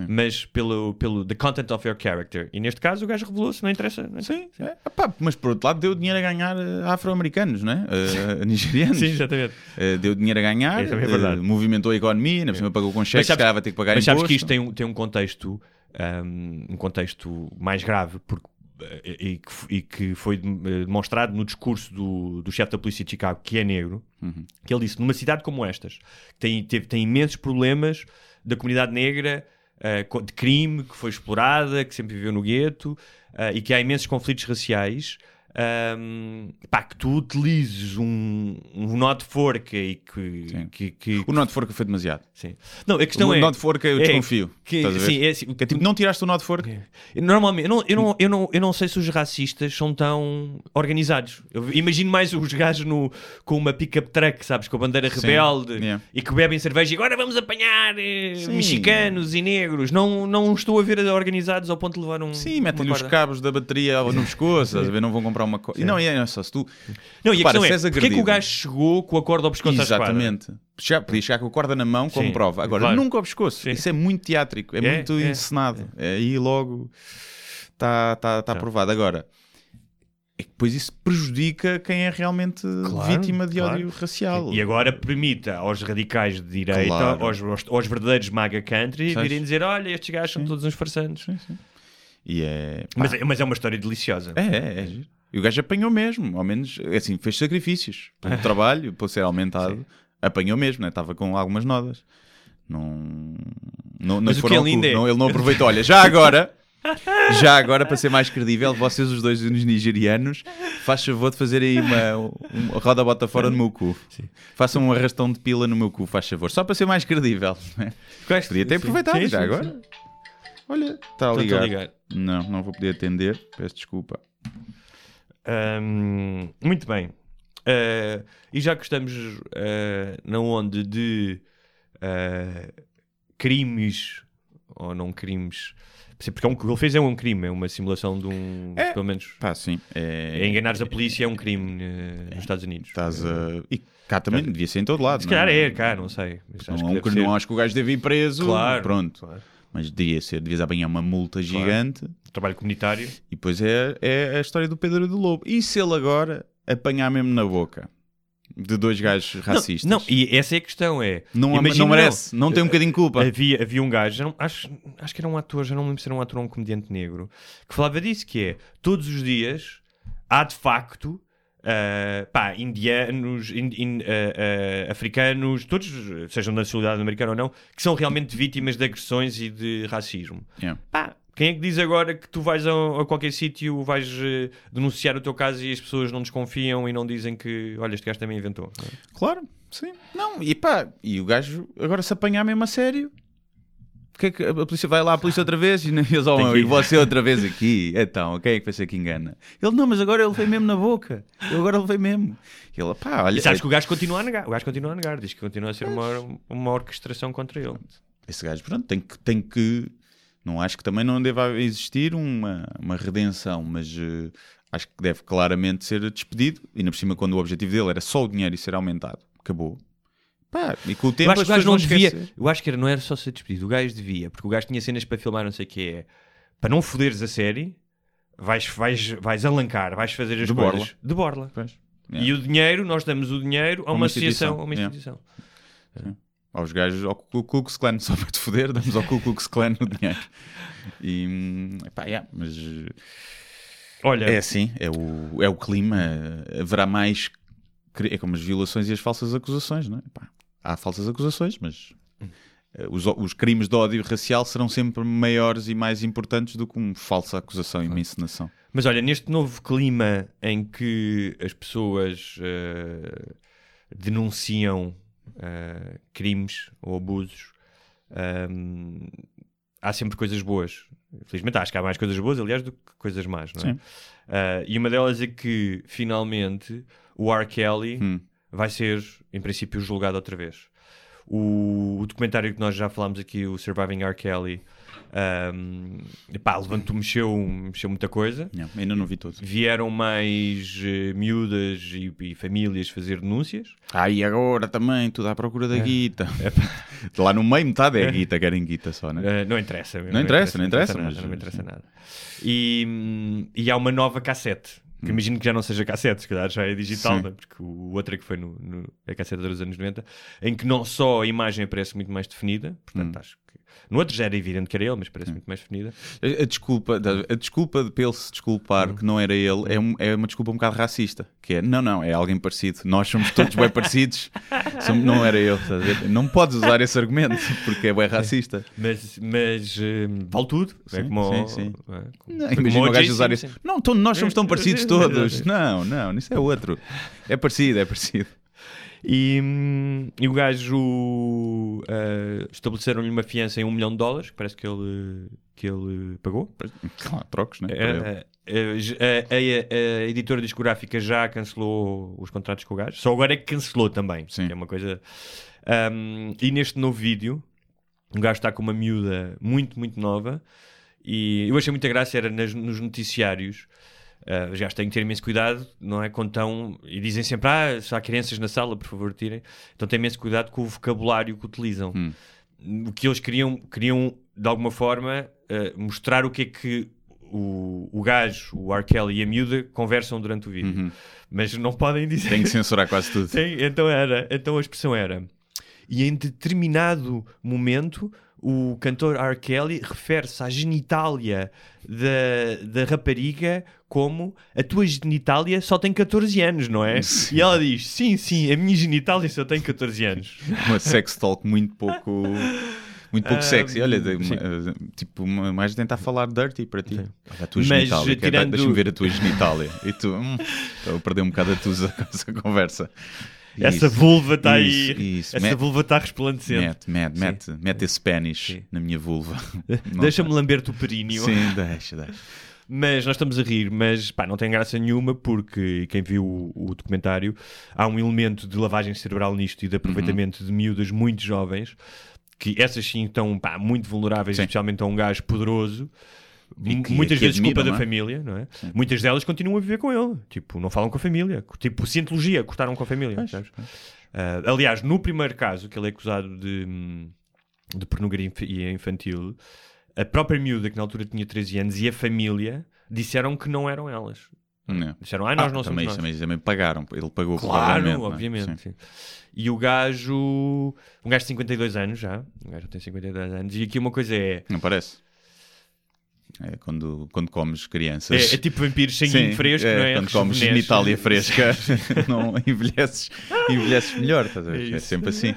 mas pelo, pelo the content of your character. E neste caso o gajo revelou-se, não interessa. Não interessa. Sim, é. Epá, mas por outro lado deu dinheiro a ganhar eh, afro-americanos, não é? <laughs> A nigerianos. Sim, exatamente. Deu dinheiro a ganhar, É, é verdade. movimentou a economia, ainda por cima pagou com cheques, se calhar vai ter que pagar mas sabes imposto. que isto tem um, tem um contexto um, um contexto mais grave porque eh, e, que, e que foi eh, demonstrado no discurso do, do chefe da polícia de Chicago, que é negro, que ele disse: numa cidade como estas, que tem, teve, tem imensos problemas da comunidade negra, co- de crime, que foi explorada, que sempre viveu no gueto eh, e que há imensos conflitos raciais. Ahm, pá, que tu utilizes um, um nó de forca e que, Sim. que, que- O nó de forca foi demasiado. sim. Não, a questão o é. nó de forca eu é desconfio. que- sim, é assim, Que é tipo, não tiraste o nó de forca? Normalmente, eu não, eu, não, eu, não, eu não sei se os racistas são tão organizados. Eu imagino mais os gajos no, com uma pick-up truck, sabes, com a bandeira Sim, rebelde yeah. e que bebem cerveja e agora vamos apanhar eh, Sim. mexicanos e negros. Não, não estou a ver organizados ao ponto de levar um. Sim, metem-lhe os cabos da bateria no pescoço, <laughs> estás a ver? Não vão comprar uma coisa. E não, é só se tu. Não, e a Repara, questão se é: és porque é que o agredido- gajo chegou com a corda ao pescoço à esquadra? Exatamente. Já podia chegar com a corda na mão como Sim, prova. Agora, claro. nunca ao pescoço. Sim. Isso é muito teátrico, é, É, muito é, encenado. É. Aí logo está tá, tá aprovado. Agora, é que depois isso prejudica quem é realmente Claro, vítima de claro. ódio racial. E agora permita aos radicais de direita, Claro. aos, aos, aos verdadeiros MAGA country, Sabes? virem dizer: olha, estes gajos são todos uns farsantes. E é. pá, Mas, é- mas é uma história deliciosa. É, é, é giro. E o gajo apanhou mesmo, ao menos, assim, fez sacrifícios <laughs> pelo trabalho, por ser aumentado. Apanhou mesmo, né? estava com algumas nodas. Não, não, não foram é é- Não, ele não aproveitou. Olha, já agora, já agora, para ser mais credível, vocês os dois uns nigerianos, faz favor de fazer aí uma, uma roda bota fora no meu cu. Façam um arrastão de pila no meu cu, faz favor. Só para ser mais credível. né? Podia ter Sim, aproveitado sim, já sim, agora. sim. Olha, está a ligar. Não, não vou poder atender. Peço desculpa. Hum, muito bem. Uh, e já que estamos uh, na onda de uh, crimes ou não crimes, porque é um- o que ele fez é um crime, é uma simulação de um. É. Pelo menos. Pá, sim. É, É enganares a polícia é um crime uh, nos Estados Unidos. Estás a... E cá também devia ser em todo lado. Se não calhar é, cá, não sei. Mas acho que Não, não, ser. acho que o gajo deve ir preso. Claro, Pronto. claro. Mas devia ser, devias apanhar uma multa gigante. Trabalho comunitário. E depois é, é a história do Pedro do Lobo. E se ele agora apanhar mesmo na boca de dois gajos racistas? Não, não, e essa é a questão: é. Não, imagina- não merece, não, tem um bocadinho de culpa. Havia, havia um gajo, não- acho, acho que era um ator, já não me lembro se era um ator ou um comediante negro, que falava disso, que é, todos os dias há de facto, ah, pá, indianos, in- in- ah, ah, africanos, todos, sejam da nacionalidade americana ou não, que são realmente vítimas de agressões e de racismo. Yeah. Pá, quem é que diz agora que tu vais a, a qualquer sítio, vais denunciar o teu caso e as pessoas não desconfiam e não dizem que, olha, este gajo também inventou. é? Claro, sim. Não, e pá, e o gajo agora se apanhar mesmo a sério. Que é que a polícia vai lá, a polícia outra vez e eles oh, e você outra vez aqui. Então, quem é que vai ser que engana? Ele não, mas agora ele veio mesmo na boca. Ele agora ele veio mesmo. Ele, pá, olha, E sabes que o gajo continua a negar, o gajo continua a negar, diz que continua a ser uma, uma orquestração contra ele. esse gajo, pronto, tem que, tem que. Não acho que também não deva existir uma, uma redenção, mas eh, acho que deve claramente ser despedido. E ainda por cima, quando o objetivo dele era só o dinheiro e ser aumentado, acabou. Pá, e com o tempo Eu acho que o gajo não devia, esquecer. eu acho que era, não era só ser despedido, o gajo devia, porque o gajo tinha cenas para filmar, não sei o que é, para não foderes a série, vais, vais, vais alancar, vais fazer as De coisas borla. de borla. Pois. E Yeah. o dinheiro, nós damos o dinheiro a uma, Uma associação, instituição, a uma yeah. instituição. aos gajos, ao Ku Klux Klan, <laughs> só para te foder, damos ao Ku Klux Klan o dinheiro. E, epá, yeah, mas Olha, é assim, é o, é o clima, haverá mais, é como as violações e as falsas acusações, não é? Epá, há falsas acusações, mas eh, os, os crimes de ódio racial serão sempre maiores e mais importantes do que uma falsa acusação e uma encenação. Mas olha, neste novo clima em que as pessoas eh, denunciam eh, crimes ou abusos, ehm, há sempre coisas boas. Felizmente acho que há mais coisas boas, aliás, do que coisas más, não é? Eh, e uma delas é que finalmente o R. Kelly Hum. Vai ser, em princípio, julgado outra vez. O, o documentário que nós já falámos aqui, o Surviving R. Kelly, ehm, pá, levantou, mexeu, mexeu muita coisa Yeah, ainda não vi tudo. vieram mais eh, miúdas e, e famílias fazer denúncias. Ah, e agora também, tudo à procura da guita. <laughs> Lá no meio, metade é guita, querem guita só, né? Eh, não interessa. Não interessa, não interessa, nada, mas- não me interessa nada. E, hum, e há uma nova cassete. Que imagino que já não seja cassete, se calhar já é digital, Hum. Né? porque o outro é que foi no, no- a cassete dos anos 90, em que não só a imagem aparece muito mais definida, Hum. portanto acho que No outro já era evidente que era ele, mas parece muito mais definida. A, a desculpa, a desculpa de ele se desculpar que não era ele é, um- é uma desculpa um bocado racista. Que é, não, não, é alguém parecido. Nós somos todos bem parecidos. <laughs> Som- não era ver? Não podes usar esse argumento porque é bem racista. Mas, mas eh, vale tudo. é Sim, como, sim, sim. é, Não, como imagina o gajo usar isso. Não, nós somos tão <laughs> parecidos todos. Não, não, isso é outro. É parecido, é parecido. E, hum, e o gajo eh, estabeleceram-lhe uma fiança em um milhão de dólares, que parece que ele, que ele pagou. Claro, <laughs> trocos, né? para ele. Eh, eh, j- a, a- a editora discográfica já cancelou os contratos com o gajo, só agora é que cancelou também, Sim. é uma coisa. Um, e neste novo vídeo, o gajo está com uma miúda muito, muito nova. E eu achei muita graça, era nas- nos noticiários. Uh, os gajos têm que ter imenso cuidado, não é? Quando estão. E dizem sempre: ah, se há crianças na sala, por favor, tirem. Então têm imenso cuidado com o vocabulário que utilizam. O que eles queriam, queriam de alguma forma, uh, mostrar o que é que o, o gajo, o R. Kelly e a miúda conversam durante o vídeo. Mas não podem dizer. Tem que censurar quase tudo. <laughs> Sim, então era. Então a expressão era. E em determinado momento, o cantor R. Kelly refere-se à genitália da, da rapariga como a tua genitália só tem 14 anos, não é? Sim. E ela diz: Sim, sim, a minha genitália só tem 14 anos. <laughs> Uma sex talk muito pouco. Muito pouco Ah, sexy. Olha, de- tipo, mais tentar falar dirty para ti. Olha, a tua Mas, genitália. quer- tirando- Deixa-me ver a tua genitália. E tu, hum, estou a perder um bocado a tua <laughs> essa conversa. Essa Isso, vulva está aí. isso. Essa Mete- vulva está resplandecente. Mete, mete, mete, mete esse pênis na minha vulva. <laughs> Deixa-me lamber-te o períneo. Sim, deixa, deixa. Mas nós estamos a rir, mas pá, não tem graça nenhuma porque quem viu o, o documentário há um elemento de lavagem cerebral nisto e de aproveitamento de miúdas muito jovens que essas sim estão pá, muito vulneráveis, Sim. especialmente a um gajo poderoso. Que- Muitas vezes culpa admiram, da não é? família, não é? Muitas delas continuam a viver com ele. Tipo, não falam com a família. Tipo, cientologia, cortaram com a família. sabes? Ah, aliás, no primeiro caso, que ele é acusado de, hum, de pornografia infantil, a própria miúda, que na altura tinha 13 anos, e a família disseram que não eram elas. Não. Disseram, ah, nós Ah, não também, somos nós. também, também pagaram. Ele pagou Claro, é? obviamente. E o gajo. Um gajo de 52 anos já. O gajo tem 52 anos. E aqui uma coisa é. Não parece? É quando, quando comes É, crianças. é tipo vampiros sanguinho Sim, fresco, é, não é? Quando comes genitália <laughs> fresca, <laughs> não envelheces, envelheces melhor. Estás a ver? É É, sempre assim.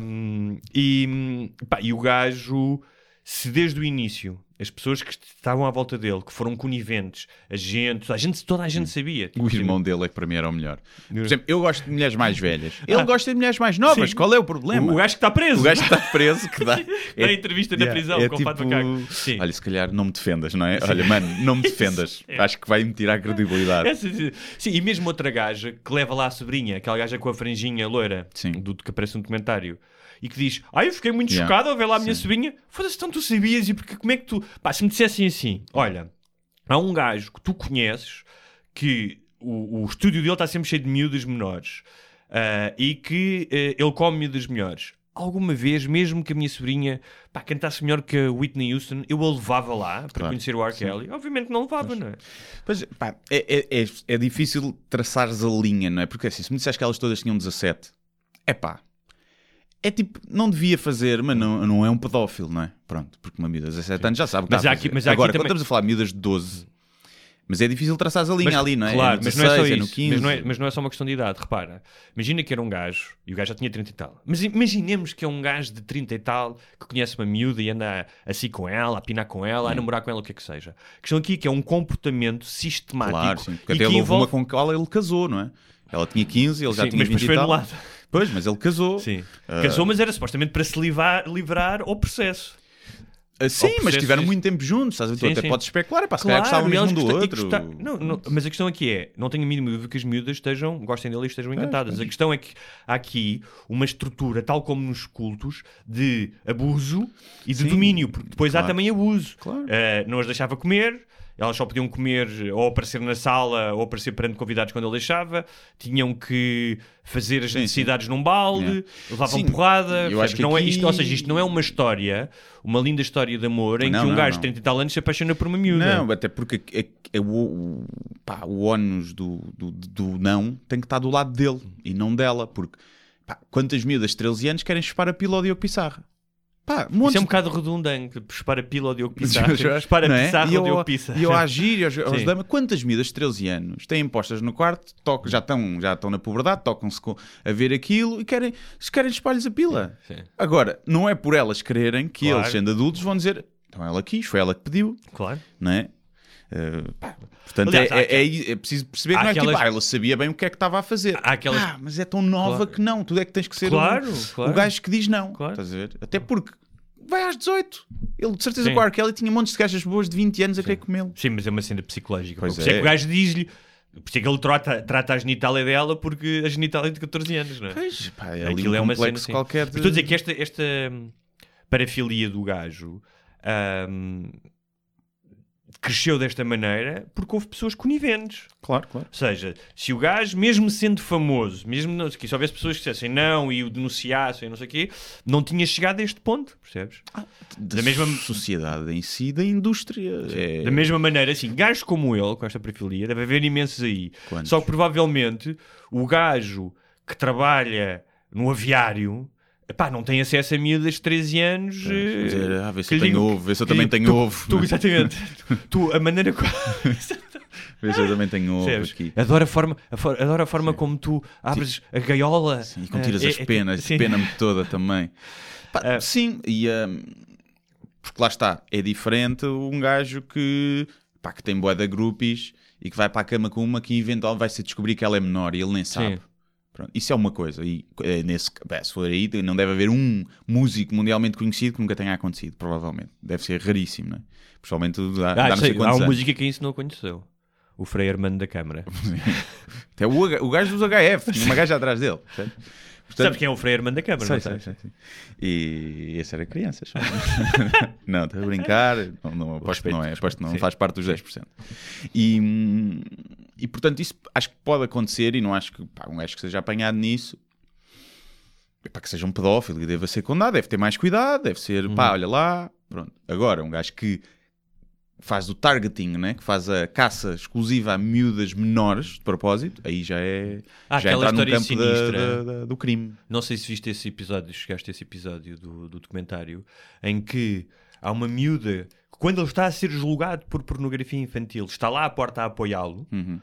Um, e, pá, e o gajo, se desde o início as pessoas que estavam à volta dele, que foram coniventes, agentes, a gente, toda a gente sabia. Tipo, O irmão dele é que para mim era o melhor. Por exemplo, eu gosto de mulheres mais velhas. <laughs> Ele gosta de mulheres mais novas. Sim. Qual é o problema? o, gajo que está preso. O gajo que está preso que dá. <laughs> Dá entrevista na prisão com o Fátima Caco. Sim. Olha, se calhar não me defendas, não é? Olha, mano, não me <laughs> defendas. É. Acho que vai-me tirar a credibilidade. Essa- sim, e mesmo outra gaja que leva lá a sobrinha, aquela gaja com a franjinha loira, Sim. do que aparece no documentário, e que diz: Ai, eu fiquei muito Yeah. chocado ao ver lá a minha Sim. sobrinha. Foda-se, então tu sabias, e porque, como é que tu. Pá, se me dissessem assim: Olha, há um gajo que tu conheces que o, o estúdio dele está sempre cheio de miúdas menores ah, e que eh, ele come miúdas melhores. Alguma vez, mesmo que a minha sobrinha pá, cantasse melhor que a Whitney Houston, eu a levava lá para Claro. conhecer o R. Kelly? Obviamente não levava, não é? Pois, pá, é, é, é, é difícil traçares a linha, não é? Porque assim, se me disseste que elas todas tinham 17, é pá. É tipo, não devia fazer, mas não, não é um pedófilo, não é? Pronto, porque uma miúda de 17 anos já sabe o que Mas está aqui- mas há aqui Agora, também- quando estamos a falar de miúdas de 12, mas é difícil traçares a linha Mas, ali, não é? Claro, é no mas não é só 16, é no isso. 15. mas, não é, mas não é só uma questão de idade. Repara, imagina que era um gajo e o gajo já tinha 30 e tal. Mas imaginemos que é um gajo de 30 e tal que conhece uma miúda e anda assim com ela, a pinar com ela, a namorar com ela, o que é que seja. A questão aqui é que é um comportamento sistemático Claro, sim. Porque e até que houve uma envolve. com a qual ele casou, não é? Ela tinha 15, ele já Sim, tinha mas 20 depois e foi tal. anulado. Pois, mas ele casou. Sim. Ah. Casou, mas era supostamente para se livrar, livrar ao processo. Ah, sim, mas disso. muito tempo juntos, estás a ver? Tu Sim, até sim. podes especular, é pá, se calhar gostavam um do e outro. não, não, mas a questão aqui é: não tenho a mínima dúvida que as miúdas estejam, gostem dele e estejam encantadas. A questão é que há aqui uma estrutura, tal como nos cultos, de abuso e de Sim, domínio, porque depois há claro. também abuso. Claro. Eh, não as deixava comer. Elas só podiam comer ou aparecer na sala ou aparecer perante convidados quando ele deixava. Tinham que fazer as Sim, necessidades num balde, Yeah. levavam Sim, porrada. eu acho que não é aqui- isto, ou seja, isto não é uma história, uma linda história de amor em Não, que um não, gajo de 30 e tal anos se apaixona por uma miúda. Não, até porque é, é o, o, pá, o ónus do, do, do não tem que estar do lado dele e não dela. Porque pá, quantas miúdas de 13 anos querem chupar a pila ao Diogo Pissarra? Pá, montes Isso é um bocado redundante. Para pila ao Diogo Pissarro. Para não é? Pissarro E ao Diogo Pissarro. e eu a agir e aos, Sim. Quantas miúdas de 13 anos têm postas no quarto, tocam, já, estão, já estão na puberdade, tocam-se a ver aquilo e querem, se querem espalhos a pila. Sim. Agora, não é por elas quererem que Claro. eles, sendo adultos, vão dizer então ela quis, foi ela que pediu, Claro. não é? Uh, pá, portanto, Aliás, é, é- é- é preciso perceber há que não é tipo, aquelas- ah, ela sabia bem o que é que estava a fazer. Há aquelas- Ah, mas é tão nova Claro. que não, tu é que tens que ser Claro, o, claro. o gajo que diz não. Claro. Estás a ver? Até porque vai às 18. Ele, de certeza, Sim. que o R. Kelly tinha montes de gajas boas de 20 anos a querer comê-lo. Sim, mas é uma cena psicológica. Pois é. é. que o gajo diz-lhe. Por isso é que ele trata, trata a genitália dela porque a genitália é de 14 anos, não é? Pois, pá, é Aquilo um é uma cena assim. qualquer de... Estou a dizer que esta, esta hum, parafilia do gajo hum, cresceu desta maneira porque houve pessoas coniventes. Claro, claro. Ou seja, se o gajo, mesmo sendo famoso, mesmo não, que se houvesse pessoas que dissessem não e o denunciassem, não sei o quê, não tinha chegado a este ponto, percebes? Da Da mesma- sociedade em si, da indústria. É... Da mesma maneira, assim, gajos como ele, com esta parafilia, deve haver imensos aí. Quantos? Só que provavelmente o gajo que trabalha no aviário. Epá, não tem acesso a miúdas de 13 anos. eh, dizer, ah, vê se eu tenho digam- ovo, <laughs> <laughs> vê se eu também tenho tu- ovo. Tu, exatamente. tu, a maneira como. Vê se eu também tenho ovo Percebes? aqui. Adoro a forma, a for- adoro a forma como tu abres a gaiola. Sim, e como tiras eh, as é- é- penas, sim. pena-me toda também. Pá, Ah. Sim, e hum, porque lá está, é diferente um gajo que, pá, que tem boé da groupies e que vai para a cama com uma que eventualmente vai se descobrir que ela é menor e ele nem sabe. Pronto, isso é uma coisa. E eh, nesse, bem, se for aí, não deve haver um músico mundialmente conhecido que nunca tenha acontecido, provavelmente. Deve ser raríssimo, não é? Principalmente há, Ah, não sei há uma música que isso não conheceu. O Frei Armando da Câmara. <laughs> Até o, o gajo dos HF, tinha uma gaja atrás dele. percebe? Portanto, Sabes quem é o Frei Armando da Câmara? Sei, não sei, sei, sei. E esse era crianças. <laughs> não, estou a brincar. Não, não, aposto que não é. Aposto que não faz parte dos 10%. E, e portanto, isso acho que pode acontecer. E não acho que pá, um gajo que seja apanhado nisso. Pá, que seja um pedófilo e deva ser condenado, deve ter mais cuidado, deve ser, Uhum. pá, olha lá. Pronto. Agora, um gajo que faz o targeting, né? que faz a caça exclusiva a miúdas menores, de propósito, aí já é, Há já aquela entrar no história campo da- sinistra. da- da- do crime. Não sei se viste esse episódio, chegaste a esse episódio do, do documentário, em que há uma miúda que, quando ele está a ser julgado por pornografia infantil, está lá à porta a apoiá-lo. Uhum.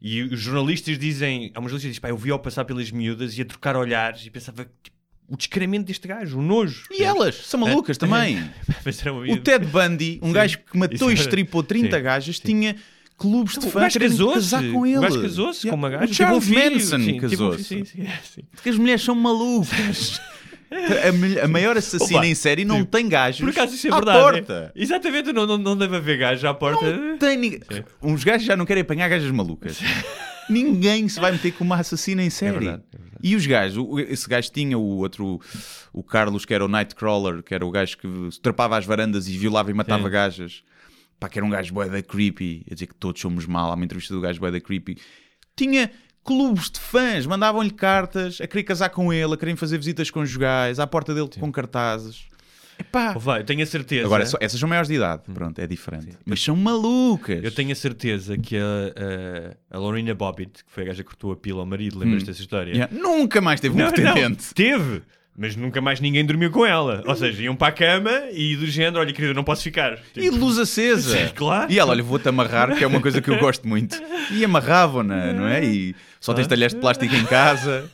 E os jornalistas dizem, há umas jornalistas que dizem, pá, eu vi ao passar pelas miúdas e a trocar olhares e pensava, tipo, o descaramento deste gajo, o nojo. E elas, são malucas <laughs> também. <laughs> O Ted Bundy, um Sim. gajo que matou e estripou 30 Sim. gajas, Sim. tinha clubes de O fãs gajo que querem casou-se. casar com ele. O gajo casou-se com uma Yeah. gaja. O Charles filho. Manson casou-se. sim. Porque as mulheres são malucas. <laughs> A, a maior assassina Opa, em série não sim. tem gajos Por acaso isso é à verdade. porta. é? Exatamente, não, não, não deve haver gajo à porta. Não tem ninguém. Uns gajos já não querem apanhar gajas malucas. Ninguém se vai meter com uma assassina em série. verdade, é verdade. E os gajos, esse gajo tinha o outro, o Carlos, que era o Nightcrawler, que era o gajo que trepava às varandas e violava e matava Sim. gajas. Pá, que era um gajo bué da creepy. A dizer que todos somos mal. Há uma entrevista do gajo bué da creepy. Tinha clubes de fãs, mandavam-lhe cartas a querer casar com ele, a querer fazer visitas conjugais, à porta dele com cartazes. Epá. Vai, tenho a certeza. Agora, só- essas são maiores de idade, pronto, é diferente. Mas são malucas. Eu tenho a certeza que a, a, a Lorena Bobbitt, que foi a gaja que cortou a pila ao marido, lembras-te dessa história? Hum. Yeah. Nunca mais teve um Não, não, pretendente. teve, mas nunca mais ninguém dormiu com ela. Ou seja, iam para a cama e do género, olha querida, não posso ficar. Tipo, E luz acesa. <laughs> Sim, claro. E ela, olha, vou-te amarrar, que é uma coisa que eu gosto muito. E amarravam-na, não é? E só tens talheres de plástico em casa.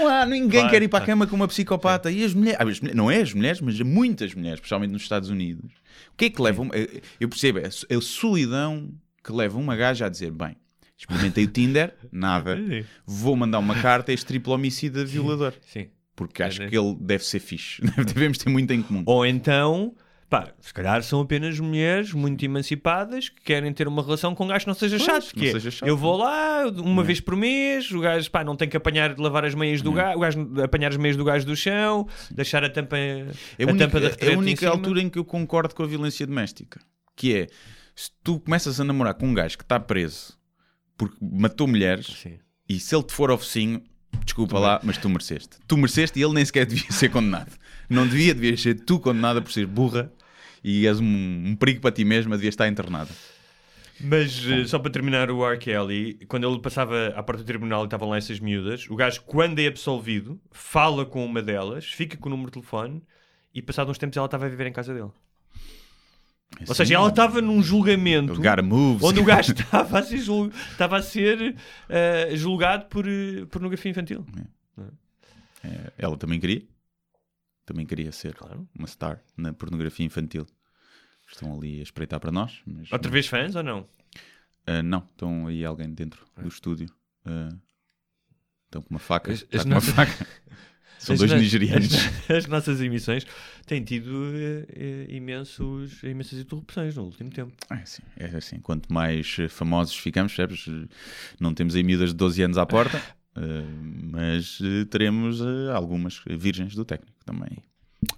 Não há, ninguém Claro, quer ir para a cama com uma psicopata. E as mulheres, ah, não é as mulheres, mas muitas mulheres, especialmente nos Estados Unidos. O que é que leva? uma- Eu percebo, é a so- a solidão que leva uma gaja a dizer: bem, experimentei o Tinder, <laughs> nada. Sim. Vou mandar uma carta a este triplo homicida violador. Sim. Porque acho É, que ele deve ser fixe. <laughs> Devemos ter muito em comum. Ou então, pá, se calhar são apenas mulheres muito emancipadas que querem ter uma relação com um gajo que não seja chato. que é, seja chato. Eu vou lá uma vez por mês, o gajo pá, não tem que apanhar, lavar as meias do gajo, o gajo apanhar as meias do gajo do chão, deixar a tampa, É a única, tampa da é a em única cima. altura em que eu concordo com a violência doméstica. Que é, se tu começas a namorar com um gajo que está preso porque matou mulheres, Sim. e se ele te for ao focinho, desculpa lá, mas tu mereceste. Tu mereceste e ele nem sequer devia ser condenado. Não devia, devias ser tu condenada por ser burra e és um, um perigo para ti mesma, devias estar internada. Mas eh, só para terminar o R. Kelly, quando ele passava à porta do tribunal e estavam lá essas miúdas, o gajo, quando é absolvido, fala com uma delas, fica com o número de telefone e passado uns tempos ela estava a viver em casa dele. Ou Assim, seja, ela estava num julgamento onde o gajo <laughs> estava a ser, estava a ser eh, julgado por eh, pornografia infantil. É, ela também queria. Também queria ser Claro. uma star na pornografia infantil. Estão ali a espreitar para nós. Outra vez fãs ou não? Ah, não, estão aí alguém dentro do estúdio. Ah, estão com uma faca. As- as com uma nossas- faca. <laughs> São As dois no- nigerianos. As, as nossas emissões têm tido eh, eh, imensos, imensas interrupções no último tempo. É assim, é assim. Quanto mais famosos ficamos? Eh, Não temos aí miúdas de 12 anos à porta, eh, <laughs> mas eh, teremos algumas virgens do técnico também.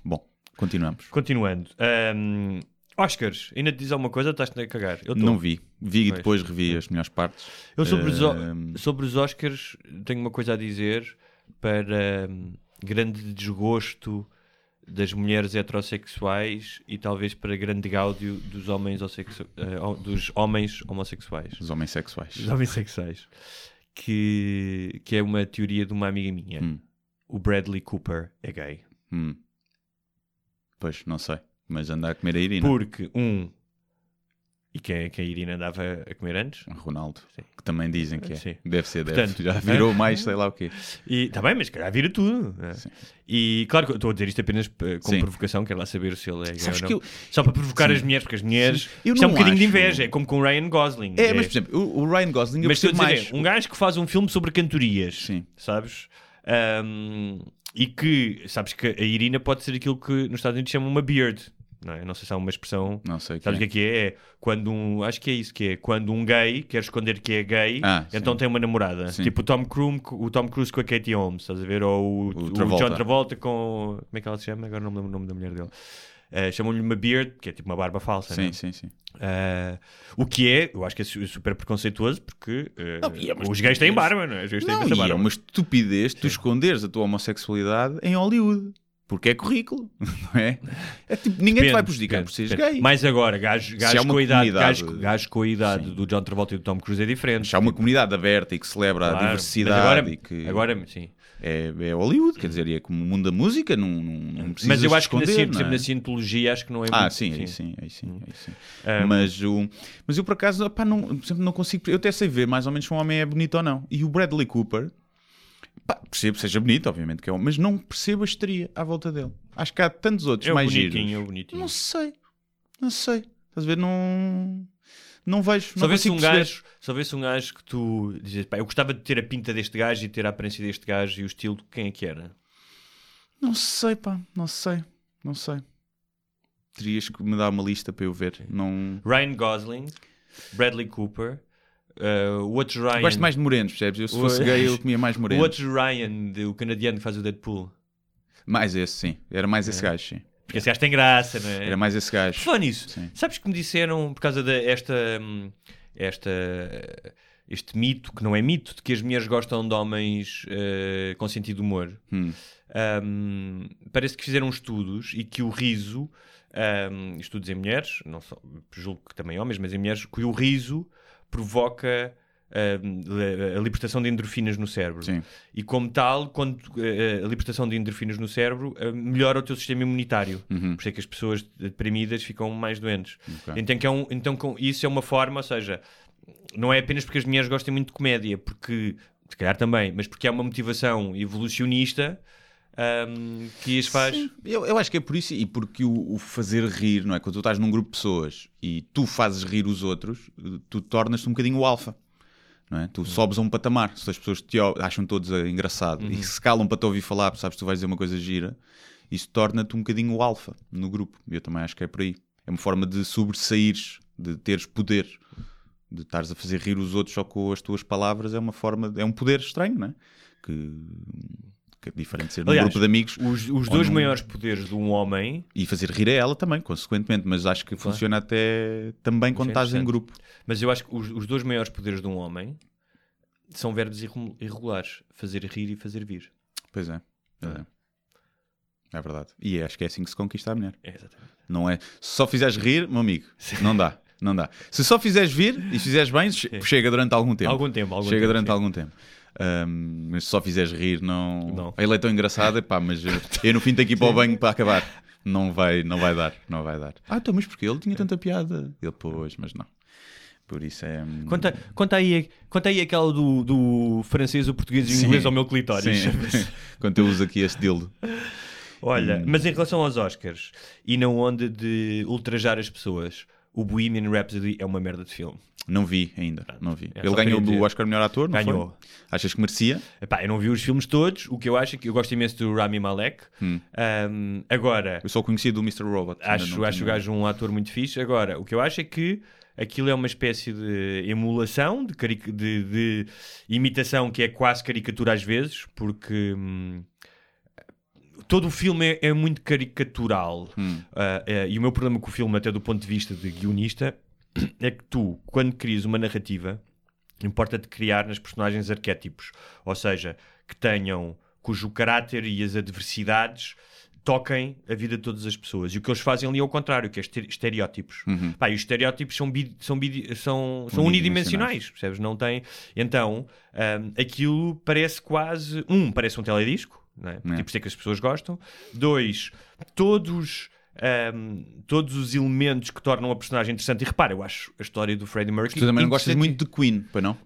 Bom, continuamos. Continuando. Ahm, Oscars, ainda te diz alguma coisa ou estás-te a cagar? Eu tô. Não vi. Vi e Pois. depois revi as melhores partes. Eu sobre os, sobre os Oscars tenho uma coisa a dizer para hum, grande desgosto das mulheres heterossexuais e talvez para grande gáudio dos homens, ho- dos homens homossexuais. Os homens sexuais. Dos homens sexuais. Que, que é uma teoria de uma amiga minha. Hum. O Bradley Cooper é gay. Hum. Pois, não sei. Mas anda a comer a Irina. Porque, um... E quem, quem a Irina andava a comer antes? Ronaldo. Sim. Que também dizem que é. Sim. Deve ser, deve. Portanto, Já virou mais, sei lá o quê. E está bem, mas se calhar vira tudo. né? E claro que eu estou a dizer isto apenas eh, como Sim. provocação, quero lá saber se ele é gay ou que não. eu- Só para provocar as mulheres, porque as mulheres. Eu Isto é um bocadinho de inveja, é como com o Ryan Gosling. É, mas por exemplo, o, o Ryan Gosling eu mas percebo dizer, mais. é, um gajo que faz um filme sobre cantorias, Sim. sabes? Ahm, e que, sabes que a Irina pode ser aquilo que nos Estados Unidos chamam uma beard. Não, é? não sei se há uma expressão. Não sei o Sabes o é. que é que é? É quando um. Acho que é isso que é. Quando um gay quer esconder que é gay, Ah, então sim. tem uma namorada. Sim. Tipo o Tom, Cruise, o Tom Cruise com a Katie Holmes, estás a ver? Ou o, o Travolta. John Travolta com. Como é que ela se chama? Agora não me lembro o nome da mulher dele. Eh, Chamam-lhe uma beard, que é tipo uma barba falsa. Sim, né? sim, sim. Eh, o que é, eu acho que é su- super preconceituoso porque eh, Não, é os gays têm estupidez. barba, não é? Os gays têm Não, imensa e é barba. uma estupidez tu esconderes a tua homossexualidade em Hollywood. Porque é currículo, <laughs> não é? É tipo, ninguém te Depende, vai prejudicar depende, por seres depende. gay. Mas agora, gajos, uma com a idade, gajos, gajos com a idade Sim. do John Travolta e do Tom Cruise é diferente. Se há uma comunidade aberta e que celebra Claro, a diversidade agora, e que agora sim. É, é Hollywood, quer dizer, é como o mundo da música, não, não, não Mas eu acho que na, é? na cientologia acho que não é Ah, muito- sim, aí sim, aí sim, aí sim. Um, Mas, o, mas eu por acaso, opá, não, exemplo, não consigo. Eu até sei ver mais ou menos se um homem é bonito ou não. E o Bradley Cooper, pá, percebo que seja bonito, obviamente que é um, mas não percebo a histeria à volta dele. Acho que há tantos outros é mais bonitinho, giros. é bonitinho. Não sei, não sei. Estás a ver? Não, não vejo. Se não houvesse consigo um, perceber. gajo, houvesse um gajo que tu dizes, pá, eu gostava de ter a pinta deste gajo e ter a aparência deste gajo e o estilo, quem é que era? Não sei, pá, não sei, não sei. Terias que me dar uma lista para eu ver. Não. Ryan Gosling, Bradley Cooper, eh, o outro Ryan. Gosto mais de morenos, percebes? Eu, se O- fosse gay, eu <laughs> comia mais o morenos. outro Ryan, de- o canadiano que faz o Deadpool. Mais esse, sim. Era mais esse gajo, sim. Porque esse gajo tem graça, não é? Era mais esse gajo. Fala nisso. Sim. Sabes que me disseram, por causa desta. esta, este mito, que não é mito, de que as mulheres gostam de homens eh, com sentido de humor. Hum. Um, parece que fizeram estudos e que o riso, um, estudos em mulheres, não só, julgo que também homens, mas em mulheres, que o riso provoca um, li- a libertação de endorfinas no cérebro. Sim. E como tal, quando uh, a libertação de endorfinas no cérebro uh, melhora o teu sistema imunitário. Uhum. Por isso é que as pessoas deprimidas ficam mais doentes. Ok. Então, que é um- então com- isso é uma forma, ou seja, não é apenas porque as mulheres gostam muito de comédia, porque, se calhar também, mas porque há uma motivação evolucionista um, que as faz. Sim, eu, eu acho que é por isso e porque o, o fazer rir, não é? Quando tu estás num grupo de pessoas e tu fazes rir os outros, eh, tu tornas-te um bocadinho o alfa. É? Uhum. Tu sobes a um patamar. Se as pessoas te acham todos engraçado Uhum. e se calam para te ouvir falar, sabes que tu vais dizer uma coisa gira, isso torna-te um bocadinho o alfa no grupo. Eu também acho que é por aí. É uma forma de sobressaíres, de teres poder, de estares a fazer rir os outros só com as tuas palavras. É uma forma, é um poder estranho, não é? Que, é diferente de ser num Aliás, grupo de amigos Os, os dois num- maiores poderes de um homem, e fazer rir a ela também, consequentemente, mas acho que funciona até também quando estás em grupo. mas eu acho que os, os dois maiores poderes de um homem são verbos irre- irregulares: fazer rir e fazer vir. Pois é. é. É verdade. E acho que é assim que se conquista a mulher. É, exatamente. Não é? Se só fizeres rir, meu amigo, não dá. Não dá. Se só fizeres vir e fizeres bem, che- chega durante algum tempo. Algum tempo, algum chega tempo, durante sim. algum tempo. Ahm, mas se só fizeres rir, não. Não. Ele é tão engraçado, epá, mas <laughs> eu no fim tenho que ir para o banho para acabar. não vai, não vai dar, não vai dar. Ah, então, mas porque ele tinha tanta piada? Ele, pois, mas não. Por isso é. hum, Conta, conta, aí, conta aí aquela do, do francês, o português e o inglês ao meu clitóris. Sim. <laughs> Quando eu uso aqui este dildo. Olha, mas em relação aos Oscars e na onda de ultrajar as pessoas, o Bohemian Rhapsody é uma merda de filme. Não vi ainda, não vi. É, ele ganhou dizer. Oscar melhor ator, não Ganhou. foi? Achas que merecia? Epá, eu não vi os filmes todos, o que eu acho é que eu gosto imenso do Rami Malek. Ahm, agora, Eu só conheci do Mr. Robot. acho, acho o gajo um ator muito fixe. Agora, o que eu acho é que aquilo é uma espécie de emulação, de, de- de imitação que é quase caricatura às vezes, porque hum, todo o filme é, é muito caricatural. Ah, é, e o meu problema com o filme, até do ponto de vista de guionista, é que tu, quando crias uma narrativa, importa-te criar nas personagens arquétipos. Ou seja, que tenham, cujo caráter e as adversidades toquem a vida de todas as pessoas. E o que eles fazem ali é o contrário, que é este- estereótipos. Pá, e os estereótipos são, bi- são, bi- são, são unidimensionais, percebes? Não tem... Então, hum, aquilo parece quase... Um, parece um teledisco, não é? Tipo, por isso é que as pessoas gostam. Dois, todos... hum, todos os elementos que tornam a personagem interessante. E repara, eu acho a história do Freddie Mercury. Tu também não gostas muito de Queen, pois não?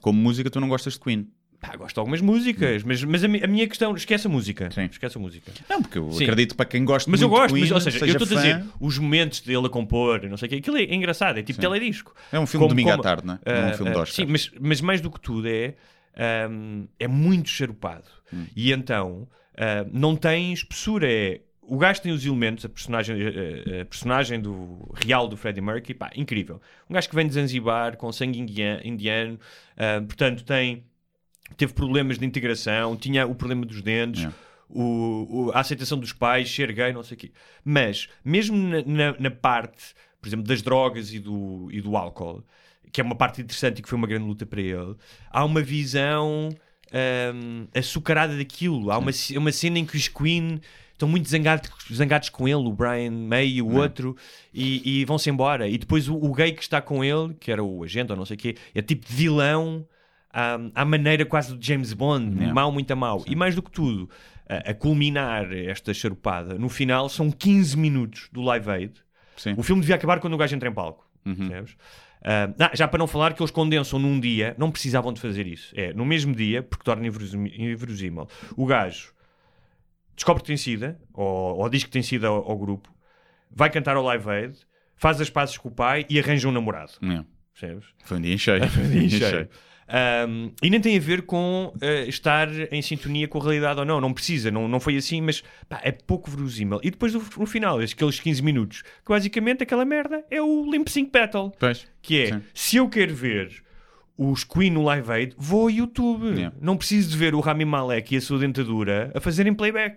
Como música, tu não gostas de Queen. Pá, gosto de algumas músicas, mas, mas a, mi- a minha questão, esquece a música. Sim. Esquece a música. Não, porque eu Sim. acredito para quem gosta Mas eu gosto, de mas, Queen, ou seja, eu seja estou a dizer, os momentos dele a compor, não sei o quê, aquilo é engraçado, é tipo teledisco. É um filme de domingo à tarde, não é? Não é um ah, filme de ah, Oscar. Sim, mas, mas mais do que tudo é, ahm, é muito charupado. Hum. E então, ah, não tem espessura, é... O gajo tem os elementos, a personagem, a, a personagem do, real do Freddie Mercury, pá, incrível. Um gajo que vem de Zanzibar, com sangue indiano, ah, portanto tem teve problemas de integração, tinha o problema dos dentes, Yeah. o, o- a aceitação dos pais, ser gay, não sei o quê. Mas, mesmo na, na- na parte, por exemplo, das drogas e do, e do álcool, que é uma parte interessante e que foi uma grande luta para ele, há uma visão hum, açucarada daquilo. Há uma, uma cena em que os Queen estão muito zangados, zangados com ele, o Brian May e o outro, e, e vão-se embora. E depois o, o gay que está com ele, que era o agente ou não sei o quê, é tipo de vilão à, à maneira quase do James Bond, mau, muito a mau. E mais do que tudo, a, a culminar esta charupada, no final são 15 minutos do Live Aid. Sim. O filme devia acabar quando o gajo entra em palco. Ah, ah, já para não falar que eles condensam num dia, não precisavam de fazer isso. É, no mesmo dia, porque torna inverosímil. O gajo descobre que tem sida, ou, ou diz que tem sida ao, ao grupo, vai cantar ao Live Aid, faz as pazes com o pai e arranja um namorado. Yeah. Percebes? Foi um dia em cheio. <laughs> Foi um dia em cheio. Um, e nem tem a ver com uh, estar em sintonia com a realidade ou não, não precisa, não, não foi assim, mas pá, é pouco verosímil. E depois no, no final, aqueles 15 minutos, que basicamente aquela merda é o Limp Sync Battle, Pois. que é Sim. se eu quero ver os Queen no Live Aid, vou ao YouTube. Yeah. Não preciso de ver o Rami Malek e a sua dentadura a fazerem playback.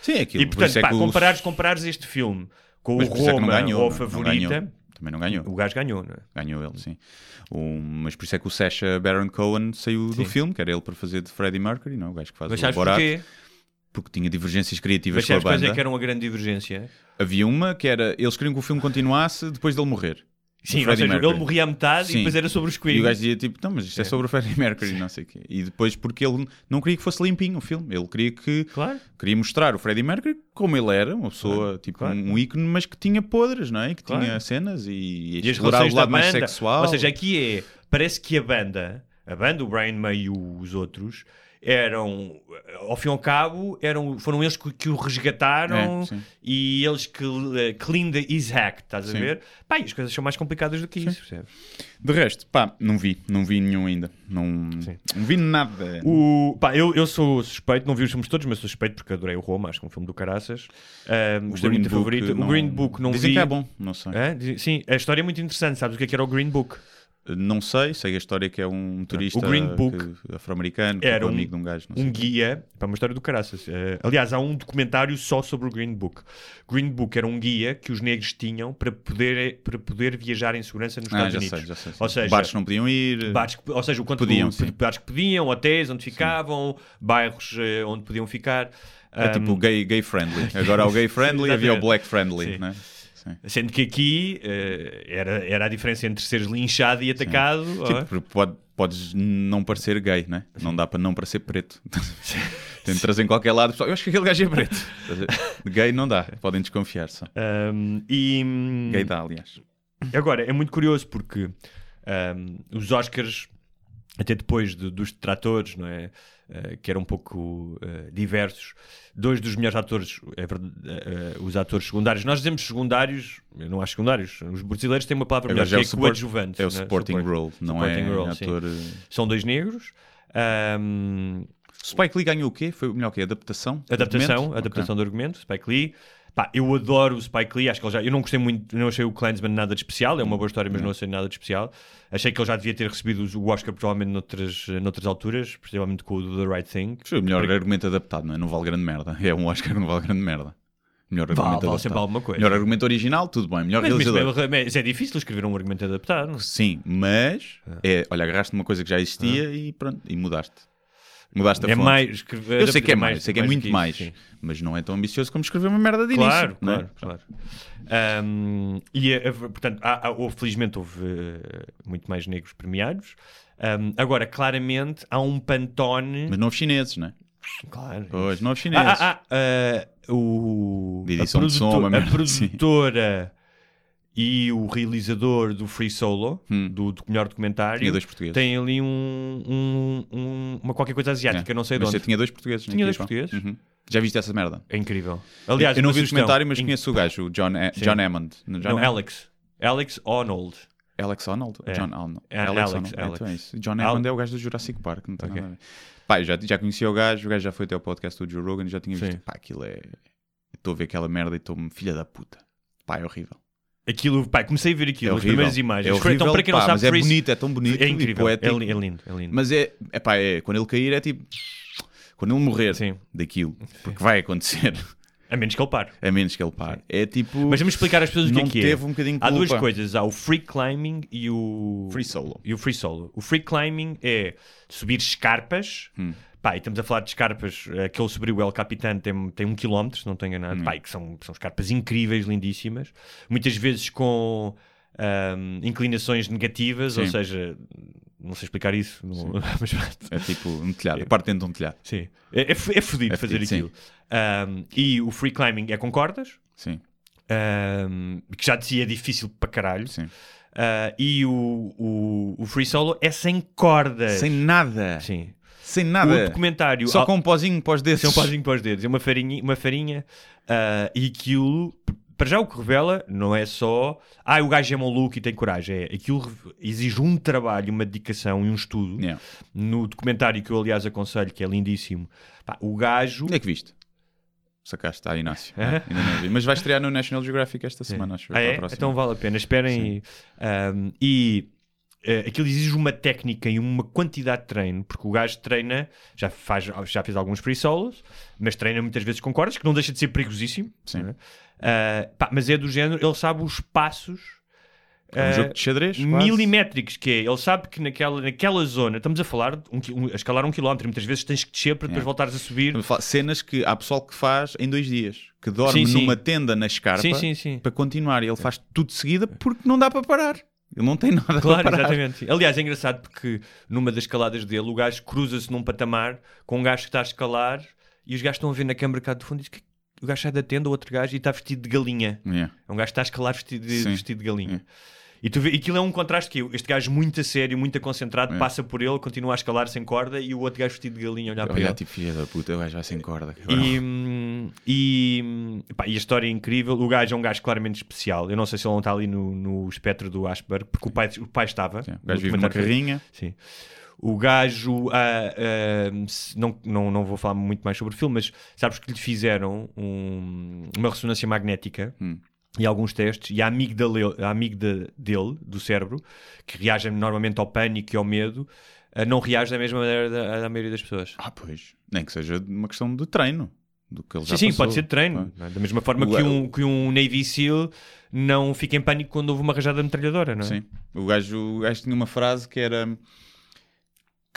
Sim, é aquilo. E Por portanto, isso é pá, que o- comparares, comparares este filme com Mas o por é Roma ganhou, ou a não- não favorita, ganhou. Também não ganhou. o gajo ganhou, não é? Ganhou ele, sim. O- mas por isso é que o Sacha Baron Cohen saiu Sim. do filme, que era ele para fazer de Freddie Mercury, não? é? o gajo que faz Mas o Borat, porquê? porque tinha divergências criativas Mas com a banda. é que era uma grande divergência? Havia uma que era, eles queriam que o filme continuasse depois dele morrer. Sim, ou seja, Mercury. ele morria à metade Sim. e depois era sobre os Queen. E o gajo dizia tipo, não, mas isto é, É. sobre o Freddie Mercury, não sei o quê. E depois porque ele não queria que fosse limpinho o filme, ele queria que Claro. queria mostrar o Freddie Mercury como ele era, uma pessoa, tipo claro. um ícone, mas que tinha podres, não é? Que Claro. tinha cenas e, e, E explorar relações o lado mais sexual. Ou seja, aqui é. Parece que a banda, a banda, o Brian May e os outros, eram, ao fim e ao cabo, eram, foram eles que, que o resgataram É, sim. e eles que uh, clean the his hack, estás a Sim. ver? Pá, e as coisas são mais complicadas do que isso, percebes? De resto, pá, não vi, não vi nenhum ainda. Não, não vi nada. O, pá, eu, eu sou suspeito, não vi os filmes todos, mas sou suspeito porque adorei o Roma, acho que é um filme do caraças. O gostei muito do favorito. não- O Green Book não Dizem vi. que é bom, não sei. Diz- Sim, a história é muito interessante. Sabes o que é que era o Green Book? Não sei, sei a história que é um turista afro-americano, era um- amigo de um gajo. Um guia, para uma história do caraças. Eh, aliás, há um documentário só sobre o Green Book. Green Book era um guia que os negros tinham para poder, para poder viajar em segurança nos Ah, Estados já Unidos. sei, já sei. Ou seja, Bares não podiam ir. bares que- ou seja, o quanto Podiam, do- sim. bares que podiam, hotéis onde ficavam, bairros eh, onde podiam ficar. É Ahm, tipo gay, gay friendly. Agora há o gay <laughs> friendly havia o black friendly. Sim. Né? Sim. Sendo que aqui eh, era, era a diferença entre seres linchado e atacado. ó. Tipo, porque pode- podes não parecer gay, né? Não dá para não parecer preto. <laughs> Tem trazer em qualquer lado. pessoal, Eu acho que aquele gajo é preto. Gay não dá. Podem desconfiar só. Um, e hum, Gay dá, aliás. agora é muito curioso porque um, os Oscars, até depois de- dos detratores, não é? Uh, que eram um pouco uh, diversos, dois dos melhores atores, é verdade, uh, os atores secundários. Nós dizemos secundários, eu não acho secundários. Os brasileiros têm uma palavra melhor, Agora que é, é coadjuvante. É o né? supporting Support- role, não supporting é role, ator. eh, São dois negros. Um, Spike Lee ganhou o quê? Foi o melhor que Adaptação? Adaptação, Argumento? adaptação Ok. do argumento, Spike Lee. Pá, eu adoro o Spike Lee, acho que ele já. Eu não gostei muito, não achei o Clansman nada de especial, é uma boa história, mas não achei nada de especial. Achei que ele já devia ter recebido o Oscar provavelmente noutras, noutras alturas, principalmente com o The Right Thing. Foi o melhor argumento adaptado, não é? Não vale grande merda. É um Oscar, não vale grande merda. Melhor Vale, argumento vale adaptado. sempre alguma coisa. Melhor argumento original, tudo bem. Melhor Mas, mas, realizador. mas é difícil escrever um argumento adaptado. Sim, mas Ah. é, olha, agarraste numa coisa que já existia e pronto, e mudaste. Mudaste a É fonte. mais. escrever- Eu sei que é adaptar mais, sei que é muito isso, mais, sim. mas não é tão ambicioso como escrever uma merda de Claro, início. não é? claro, claro. Um, e, eh, portanto, há, há- houve, felizmente houve eh, muito mais negros premiados. Um, agora, claramente, há um pantone. Mas não houve chineses, não é? Claro. Pois, não houve chineses. Ah, ah, ah, ah, o, De a, de som, a assim. produtora e o realizador do Free Solo, Hum. do, do melhor documentário, Tinha dois portugueses. tem ali um, um- um- uma qualquer coisa asiática, É. não sei de onde. tinha dois portugueses. Tinha dois portugueses? Uhum. Já viste essa merda? É incrível. Aliás, eu não vi o documentário, mas In- conheço o gajo, o John, Sim. John Hammond. John Não, Hammond? Alex. Alex Arnold. Alex Arnold? É. John Arnold. É, Alex, Alex. É, Alex. então é isso. John Al- Hammond é o gajo do Jurassic Park. Não tem Ok. nada a ver. Pá, já, já conhecia o gajo, o gajo já foi até ao podcast do Joe Rogan e já tinha visto. Sim. Pá, aquilo é. Estou a ver aquela merda e estou-me filha da puta. Pá, é horrível. Aquilo, pá, comecei a ver aquilo, É as primeiras imagens. É horrível, então, para quem não pá, sabe, mas é Free- bonito, é tão bonito é incrível. É, é lindo, é lindo. Mas é, é pá, é, quando ele cair é tipo. Quando ele morrer Sim. daquilo, porque vai acontecer, A menos que ele pare. a menos que ele pare. É tipo. Mas vamos explicar às pessoas o que não é que é. teve um bocadinho de Há duas coisas. Há o free climbing e o... Free solo. E o free solo. O free climbing é subir escarpas. Hum. Pá, e estamos a falar de escarpas. Aquele subir o El Capitan tem, tem um quilómetro, se não estou enganado. Hum. Pá, que são, são escarpas incríveis, lindíssimas. Muitas vezes com ahm, inclinações negativas, ou Sim. seja, não sei explicar isso. não- <laughs> mas. É tipo um telhado, a parte dentro de um telhado. Sim. É, é, é fodido É fazer fodido, sim. aquilo. Ahm, e o free climbing é com cordas. Sim, ahm, que já dizia é difícil para caralho. sim. Ah, e o, o, o free solo é sem cordas. Sem nada. Sim. Sem O nada. documentário. Só ah, com um pozinho pós desses. Sem um pauzinho para os dedos. É uma farinha. Uma farinha ah, e aquilo. Para já o que revela não é só. Ah, o gajo é maluco e tem coragem. É, aquilo exige um trabalho, uma dedicação e um estudo. Yeah. No documentário que eu, aliás, aconselho, que é lindíssimo. Pá, o gajo. Onde é que viste? Sacaste, está Inácio. Hã? <laughs> Ainda não vi. Mas vai estrear no National Geographic esta semana, acho. Ah, para é? próxima. Então vale a pena. Esperem. e, ahm, e eh, aquilo exige uma técnica e uma quantidade de treino, porque o gajo treina, já, faz, já fez alguns free solos, mas treina muitas vezes com cordas, que não deixa de ser perigosíssimo. Sim. não é? Ah, pá, mas é do género, ele sabe os passos. É um ah, jogo de xadrez, quase. milimétricos que é, ele sabe que naquela, naquela zona, estamos a falar de um, um- a escalar um quilómetro, muitas vezes tens que descer para depois Yeah. voltares a subir. A Cenas que há pessoal que faz em dois dias. Que dorme Sim, sim. numa tenda na escarpa sim. para continuar. E ele faz tudo de seguida porque não dá para parar. Ele não tem nada Claro, para parar. exatamente. Aliás, é engraçado porque numa das escaladas dele, o gajo cruza-se num patamar com um gajo que está a escalar e os gajos estão a ver na câmara cá do fundo e diz que o gajo sai da tenda, o outro gajo, e está vestido de galinha. Yeah. É um gajo que está a escalar vestido de, vestido de galinha. E tu vê, aquilo é um contraste que este gajo muito a sério, muito a concentrado, É. passa por ele, continua a escalar sem corda e o outro gajo vestido de galinha a olhar para Olha, ele. tipo, filha da puta, o gajo vai sem corda. E, e, pá, e a história é incrível. O gajo é um gajo claramente especial. Eu não sei se ele não está ali no, no espectro do Asperger, porque o pai, o pai estava. Sim, O gajo vive documentário. carrinha. Sim. O gajo, ah, ah, não, não, não vou falar muito mais sobre o filme, mas sabes que lhe fizeram um- uma ressonância magnética Hum. E alguns testes, e a amígdala, a amígdala dele, do cérebro, que reage normalmente ao pânico e ao medo, ah, não reage da mesma maneira da, da maioria das pessoas. Ah, pois. Nem que seja uma questão de treino. Do que ele já Sim, sim, passou. pode ser de treino. É? Da mesma forma O- que um, que um Navy SEAL não fica em pânico quando houve uma rajada metralhadora, não é? Sim. O gajo, o gajo tinha uma frase que era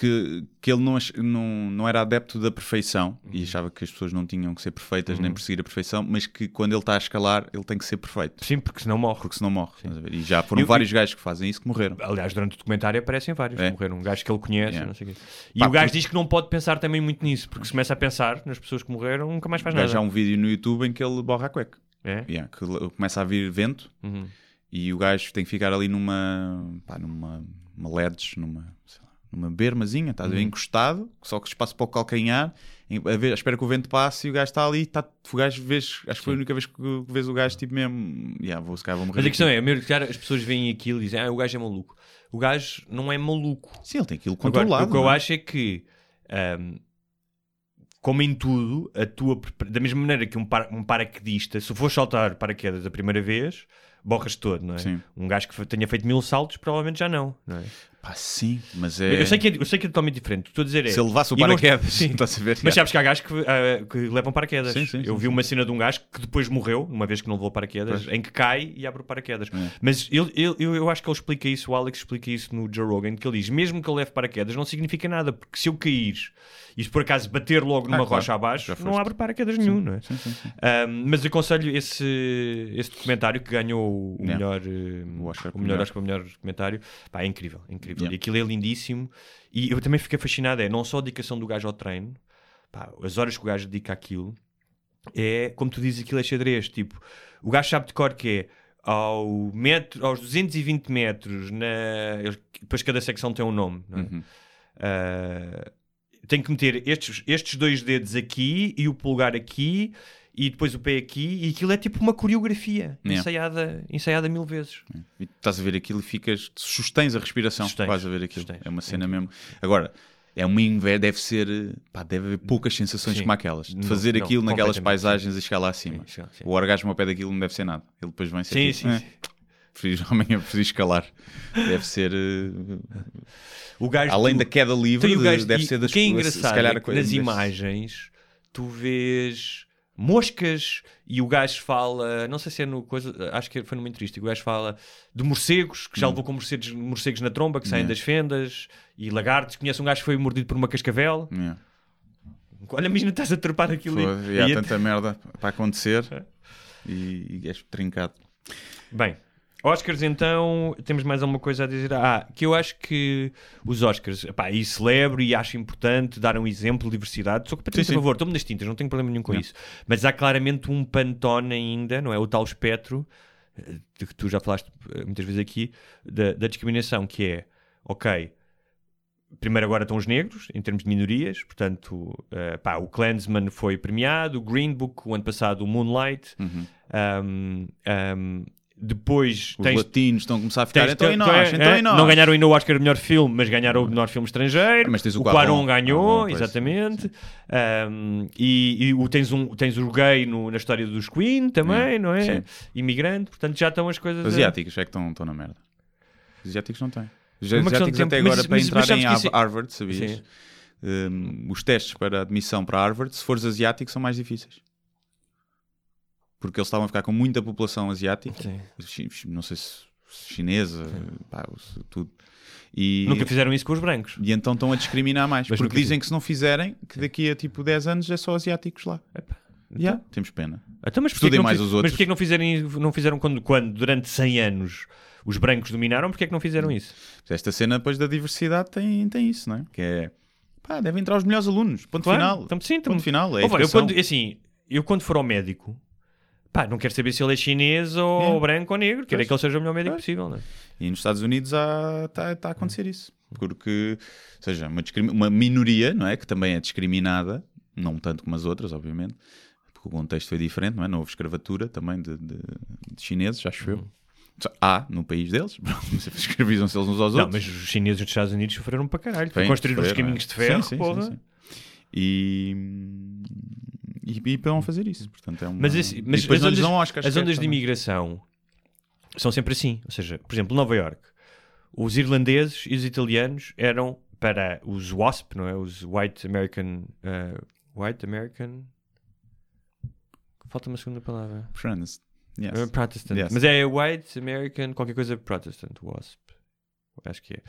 que, que ele não, não, não era adepto da perfeição Uhum. e achava que as pessoas não tinham que ser perfeitas nem perseguir a perfeição, mas que quando ele está a escalar, ele tem que ser perfeito. Sim, porque senão morre. Porque senão morre. E já foram Eu- vários gajos que fazem isso que morreram. Aliás, durante o documentário aparecem vários É. que morreram. Um gajo que ele conhece, Yeah. não sei o quê. E Pá, o gajo porque- diz que não pode pensar também muito nisso, porque se começa a pensar nas pessoas que morreram, nunca mais faz nada. há um vídeo no YouTube em que ele borra a cueca. É? Yeah, que começa a vir vento Uhum. e o gajo tem que ficar ali numa, pá, numa uma LEDs, numa, sei lá, numa bermazinha, estás a ver, encostado, só que espaço para o calcanhar, a ver, espera que o vento passe e o gajo está ali, está, o gajo vês, acho que foi a única vez que, que vês o gajo tipo mesmo, yeah, vou, se calhar vou morrer. Mas a questão é, a maioria- as pessoas veem aquilo e dizem, ah, o gajo é maluco. O gajo não é maluco. Sim, ele tem aquilo Agora, controlado. o que eu é? acho é que, ahm, como em tudo, a tua, da mesma maneira que um, par- um paraquedista, se for saltar paraquedas a primeira vez, borras todo, não é? Sim. Um gajo que tenha feito mil saltos, provavelmente já não, não é? Pá, sim, mas é... Eu, sei que é, eu sei que é totalmente diferente. O que Estou a dizer é. Se ele levasse o e não- paraquedas, <laughs> Sim. <laughs> estás a ver? Mas sabes que há gajos que, ah, que levam paraquedas. Sim, sim, eu vi uma cena de um gajo que depois morreu, uma vez que não levou paraquedas, em que cai e abre o paraquedas. É. Mas ele, ele- eu, eu acho que ele explica isso, o Alex explica isso no Joe Rogan, que ele diz: mesmo que eu leve paraquedas, não significa nada, porque se eu cair e se por acaso bater logo numa Ah, claro, rocha abaixo, não abre paraquedas nenhum, não é? Um, mas aconselho esse, esse documentário que ganhou o Yeah. melhor, eh, O Oscar o melhor, melhor. Oscar por melhor documentário. Pá, é incrível, é incrível. Yeah. E aquilo é lindíssimo. E eu também fiquei fascinado. É não só a dedicação do gajo ao treino, pá, as horas que o gajo dedica àquilo, é como tu dizes, aquilo é xadrez. Tipo, o gajo sabe de cor que é ao metro, aos 220 metros, na... depois cada secção tem um nome, não é? Uhum. Uh, tenho que meter estes, estes dois dedos aqui e o polegar aqui e depois o pé aqui e aquilo é tipo uma coreografia Yeah. ensaiada, ensaiada mil vezes. E tu estás a ver aquilo e ficas, sustens a respiração, Sustens, vais a ver aquilo. sustens. É uma cena mesmo. Agora, é uma inveja, deve ser, pá, deve haver poucas sensações Sim. como aquelas. De Não, fazer não, aquilo naquelas completamente, paisagens e chegar lá acima. Sim, sim. O orgasmo ao pé daquilo não deve ser nada. Ele depois vem ser Sim, tipo, sim, "Eh, sim. prefiro, <laughs> amanhã prefiro escalar. Deve ser, eh, O gajo além tu- da queda livre, o gajo- deve e ser das o que é se engraçado calhar é nas deve- imagens tu vês moscas e o gajo fala, não sei se é no coisa, acho que foi numa entrevista, o gajo fala de morcegos, que já levou com morcegos, morcegos na tromba, que saem Hum. Yeah. das fendas, e lagartos, conhece um gajo que foi mordido por uma cascavel. Yeah. Olha, imagina estás a trepar aquilo Foda, e há e- tanta merda para acontecer e, e és trincado. Bem, Oscars então, temos mais alguma coisa a dizer? Ah, que eu acho que os Oscars, pá, e celebro e acho importante dar um exemplo de diversidade. Sou completamente Sim, a sim. favor, estou-me nas tintas, não tenho problema nenhum com Não. isso. Mas há claramente um pantone ainda, não é? O tal espectro, eh, de que tu já falaste eh, muitas vezes aqui, da, da discriminação, que é, ok, primeiro agora estão os negros, em termos de minorias, portanto, eh, pá, o Klansman foi premiado, o Green Book, o ano passado o Moonlight, Uhum. um, um, depois Os tens, latinos estão a começar a ficar. tens- então e então nós? é, então é, nós? Não ganharam ainda o Oscar de melhor filme, mas ganharam o melhor filme estrangeiro. Mas tens o o Quaron. Ganhou, pois. exatamente. Um, e e o, tens, um, tens o gay no- na história dos Queen também, É, não é? sim. Imigrante, portanto já estão as coisas. A- asiáticos é que estão, estão na merda. Os asiáticos não têm. Os É asiáticos até Mas- agora para mas- mas entrar sabes em isso é- Harvard, sabias? Um, os testes para admissão para Harvard, se fores asiático, são mais difíceis. Porque eles estavam a ficar com muita população asiática, Sim. não sei se chinesa, pá, tudo. E, Nunca fizeram isso com os brancos. e então estão a discriminar mais. Mas porque dizem que se não fizerem, que daqui a tipo 10 anos é só asiáticos lá. Yeah, temos pena. Então, mas Estudem mais fiz- os outros. Mas porquê que não, fizerem, não fizeram quando, quando durante 100 anos os brancos dominaram? Porquê que não fizeram isso? Esta cena depois da diversidade tem, tem isso, não é? Que é pá, devem entrar os melhores alunos. Ponto Claro. final. Então, sim, Ponto então- final. É Vara, eu quando, assim, eu quando for ao médico, pá, não quero saber se ele é chinês ou É. branco ou negro, quero é que ele seja o melhor médico Pois. possível, não é? E nos Estados Unidos está a acontecer isso. Porque, ou seja, uma, uma minoria, não é? Que também é discriminada, não tanto como as outras, obviamente, porque o contexto foi diferente, não é? Não houve escravatura também de, de- de chineses, acho eu. Só- Há no país deles, <laughs> escravizam-se eles uns aos Não, outros. mas os chineses dos Estados Unidos sofreram para caralho. Bem, construir uns sofreram, caminhos é. de ferro, Sim, sim, porra. sim, sim. E, e, e para não fazer isso. Portanto, é uma... Mas, esse- mas as ondas, as sequer ondas de imigração são sempre assim. Ou seja, por exemplo, Nova York, os irlandeses e os italianos eram para os WASP, não é? Os White American. uh, White American. Falta uma segunda palavra. Friends. Yes. Uh, Protestant. Yes. Mas é White American, qualquer coisa Protestant, WASP. Acho que é.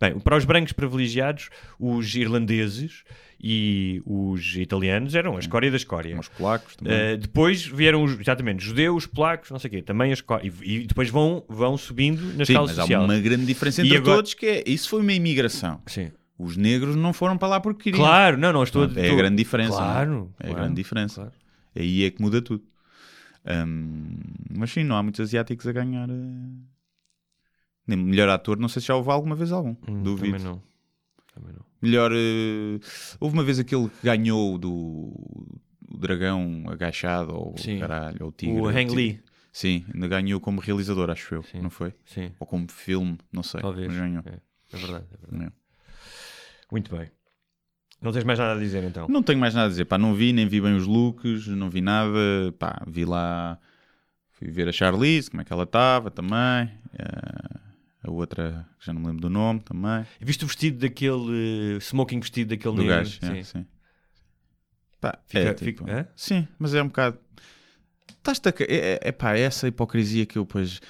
Bem, para os brancos privilegiados, os irlandeses e os italianos eram a escória da escória. Os polacos também. Uh, depois vieram os, exatamente, judeus, polacos, não sei o quê, também a escória. E, e depois vão, vão subindo na escala mas social. há uma grande diferença E entre agora- todos, que é, isso foi uma imigração. Sim. Os negros não foram para lá porque queriam. Claro, não, não, estou É a estou- grande diferença. Claro, é? É a claro, grande diferença. claro. Aí é que muda tudo. Hum, mas sim, não há muitos asiáticos a ganhar. eh, Nem melhor ator, não sei se já houve alguma vez algum. Hum, Duvido. Também não. Também não. Melhor. eh, Houve uma vez aquele que ganhou do o dragão agachado, ou Sim. caralho, ou o tigre. O Hang. Lee, Sim, ainda ganhou como realizador, acho eu. Sim. Não foi? sim, Ou como filme, não sei. talvez. Mas ganhou. É, é verdade, é verdade. É. Muito bem. Não tens mais nada a dizer então? Não tenho mais nada a dizer. Pá, não vi, nem vi bem os looks, não vi nada. Pá, vi lá. Fui ver a Charlize, como é que ela estava também. Eh, a outra, que já não me lembro do nome também. E Viste o vestido daquele. uh, smoking vestido daquele Do negro? gajo, Sim. é, sim. Pá, Fica- é, tipo, fica- hã? Sim, mas é um bocado. Estás-te a... é, é, é pá, é essa hipocrisia que eu depois.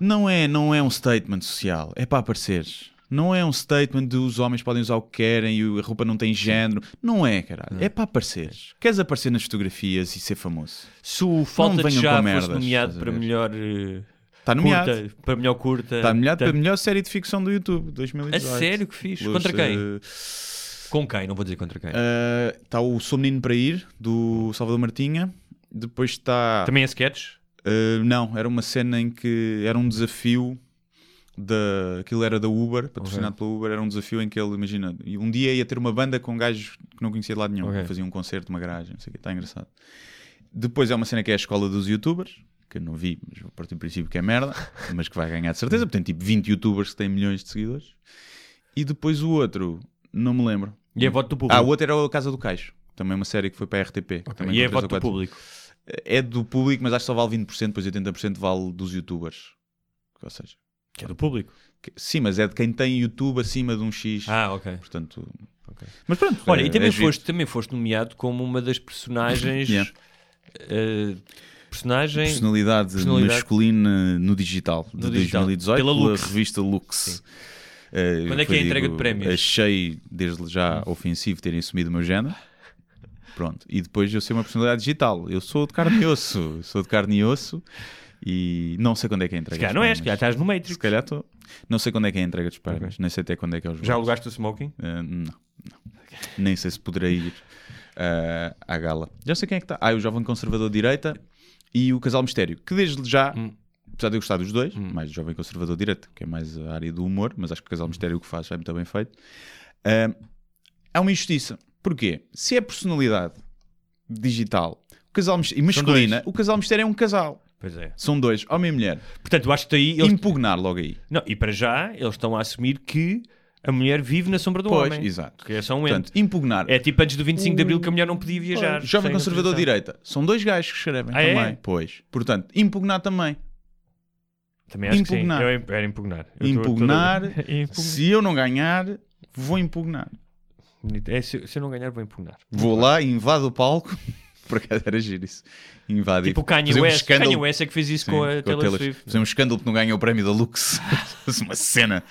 Não é, não é um statement social, é para apareceres. Não é um statement de os homens podem usar o que querem e a roupa não tem género. Não é, caralho. É para apareceres. Queres aparecer nas fotografias e ser famoso? Se o Falta de Já fosse nomeado estás para melhor. uh, Está nomeado. Curta, para melhor curta. Está nomeado para a Portanto, melhor série de ficção do YouTube, A 2018. sério que fiz? Contra quem? eh, Com quem? Não vou dizer contra quem. eh, Está o Sou Menino para Ir, do Salvador Martinha. Depois está. Também é sketches? Uh, não, era uma cena em que era um desafio da aquilo era da Uber, patrocinado pela Uber, era um desafio em que ele, imagina, e um dia ia ter uma banda com gajos que não conhecia de lado nenhum, Ok. fazia um concerto, uma garagem, não sei o que, está engraçado. Depois é uma cena que é a escola dos youtubers, que eu não vi, mas vou partir do princípio que é merda, <laughs> mas que vai ganhar de certeza, porque tem tipo 20 youtubers que têm milhões de seguidores. E depois o outro, não me lembro. E é voto do público? Ah, o outro era a Casa do Caixo, também uma série que foi para a RTP. também e é voto do público? é do público, mas acho que só vale 20%, depois 80% vale dos youtubers. Ou seja, Que é do público. que- sim, mas é de quem tem YouTube acima de um X. Ah, ok. Portanto, Ok. mas pronto. Olha, é- e também é foste, também foste nomeado como uma das personagens. Yeah. eh, personagem. Personalidade, personalidade- masculina no digital de No digital. 2018 Pela pela, Lux. revista Lux. Eh, Quando é que é a entrega de prémios? Achei desde já ofensivo terem assumido o meu género. Pronto. E depois eu ser uma personalidade digital. Eu sou de carne e osso. Sou de carne e osso. E não sei quando é que é a entrega. Se calhar não és, se calhar estás no Matrix. Se calhar estou. Não sei quando é que é a entrega dos prémios. Nem sei até quando é que é os Já alugaste o smoking? Uh, não, não. Nem sei se poderei ir uh, à gala. Já sei quem é que está. Ah, o Jovem Conservador de Direita e o Casal Mistério. Que desde já, Hum. apesar de eu gostar dos dois, mais o Jovem Conservador de Direita, que é mais a área do humor, mas acho que o Casal Mistério o que faz é muito bem feito. Uh, há uma injustiça. Porquê? Se é personalidade digital o casal e masculina, o Casal Mistério é um casal. Pois é. São dois, homem e mulher. Portanto, eu acho que aí eles. Impugnar logo aí. Não, e para já, eles estão a assumir que a mulher vive na sombra do Pois, homem. exato. Que é só um Portanto, ente. impugnar. É tipo antes do 25 de Abril que a mulher não podia viajar. Pois, Jovem Conservador. Direita. São dois gajos que escrevem Ah, é? também. Pois. Portanto, impugnar também. Também acho Impugnar. que sim. Eu era impugnar. Eu tô- tô- impugnar. <laughs> Impugnar. Se eu não ganhar, vou impugnar. É, se, se eu não ganhar, vou impugnar. Vou lá, invado o palco. <laughs> Por acaso era giro isso. Invadir. Tipo o Kanye Fazer um West. escândalo. Kanye West é que fez isso Sim, com a Taylor Taylor- Swift. Fazer um escândalo que não ganha o prémio da Lux. <laughs> <laughs> Uma cena.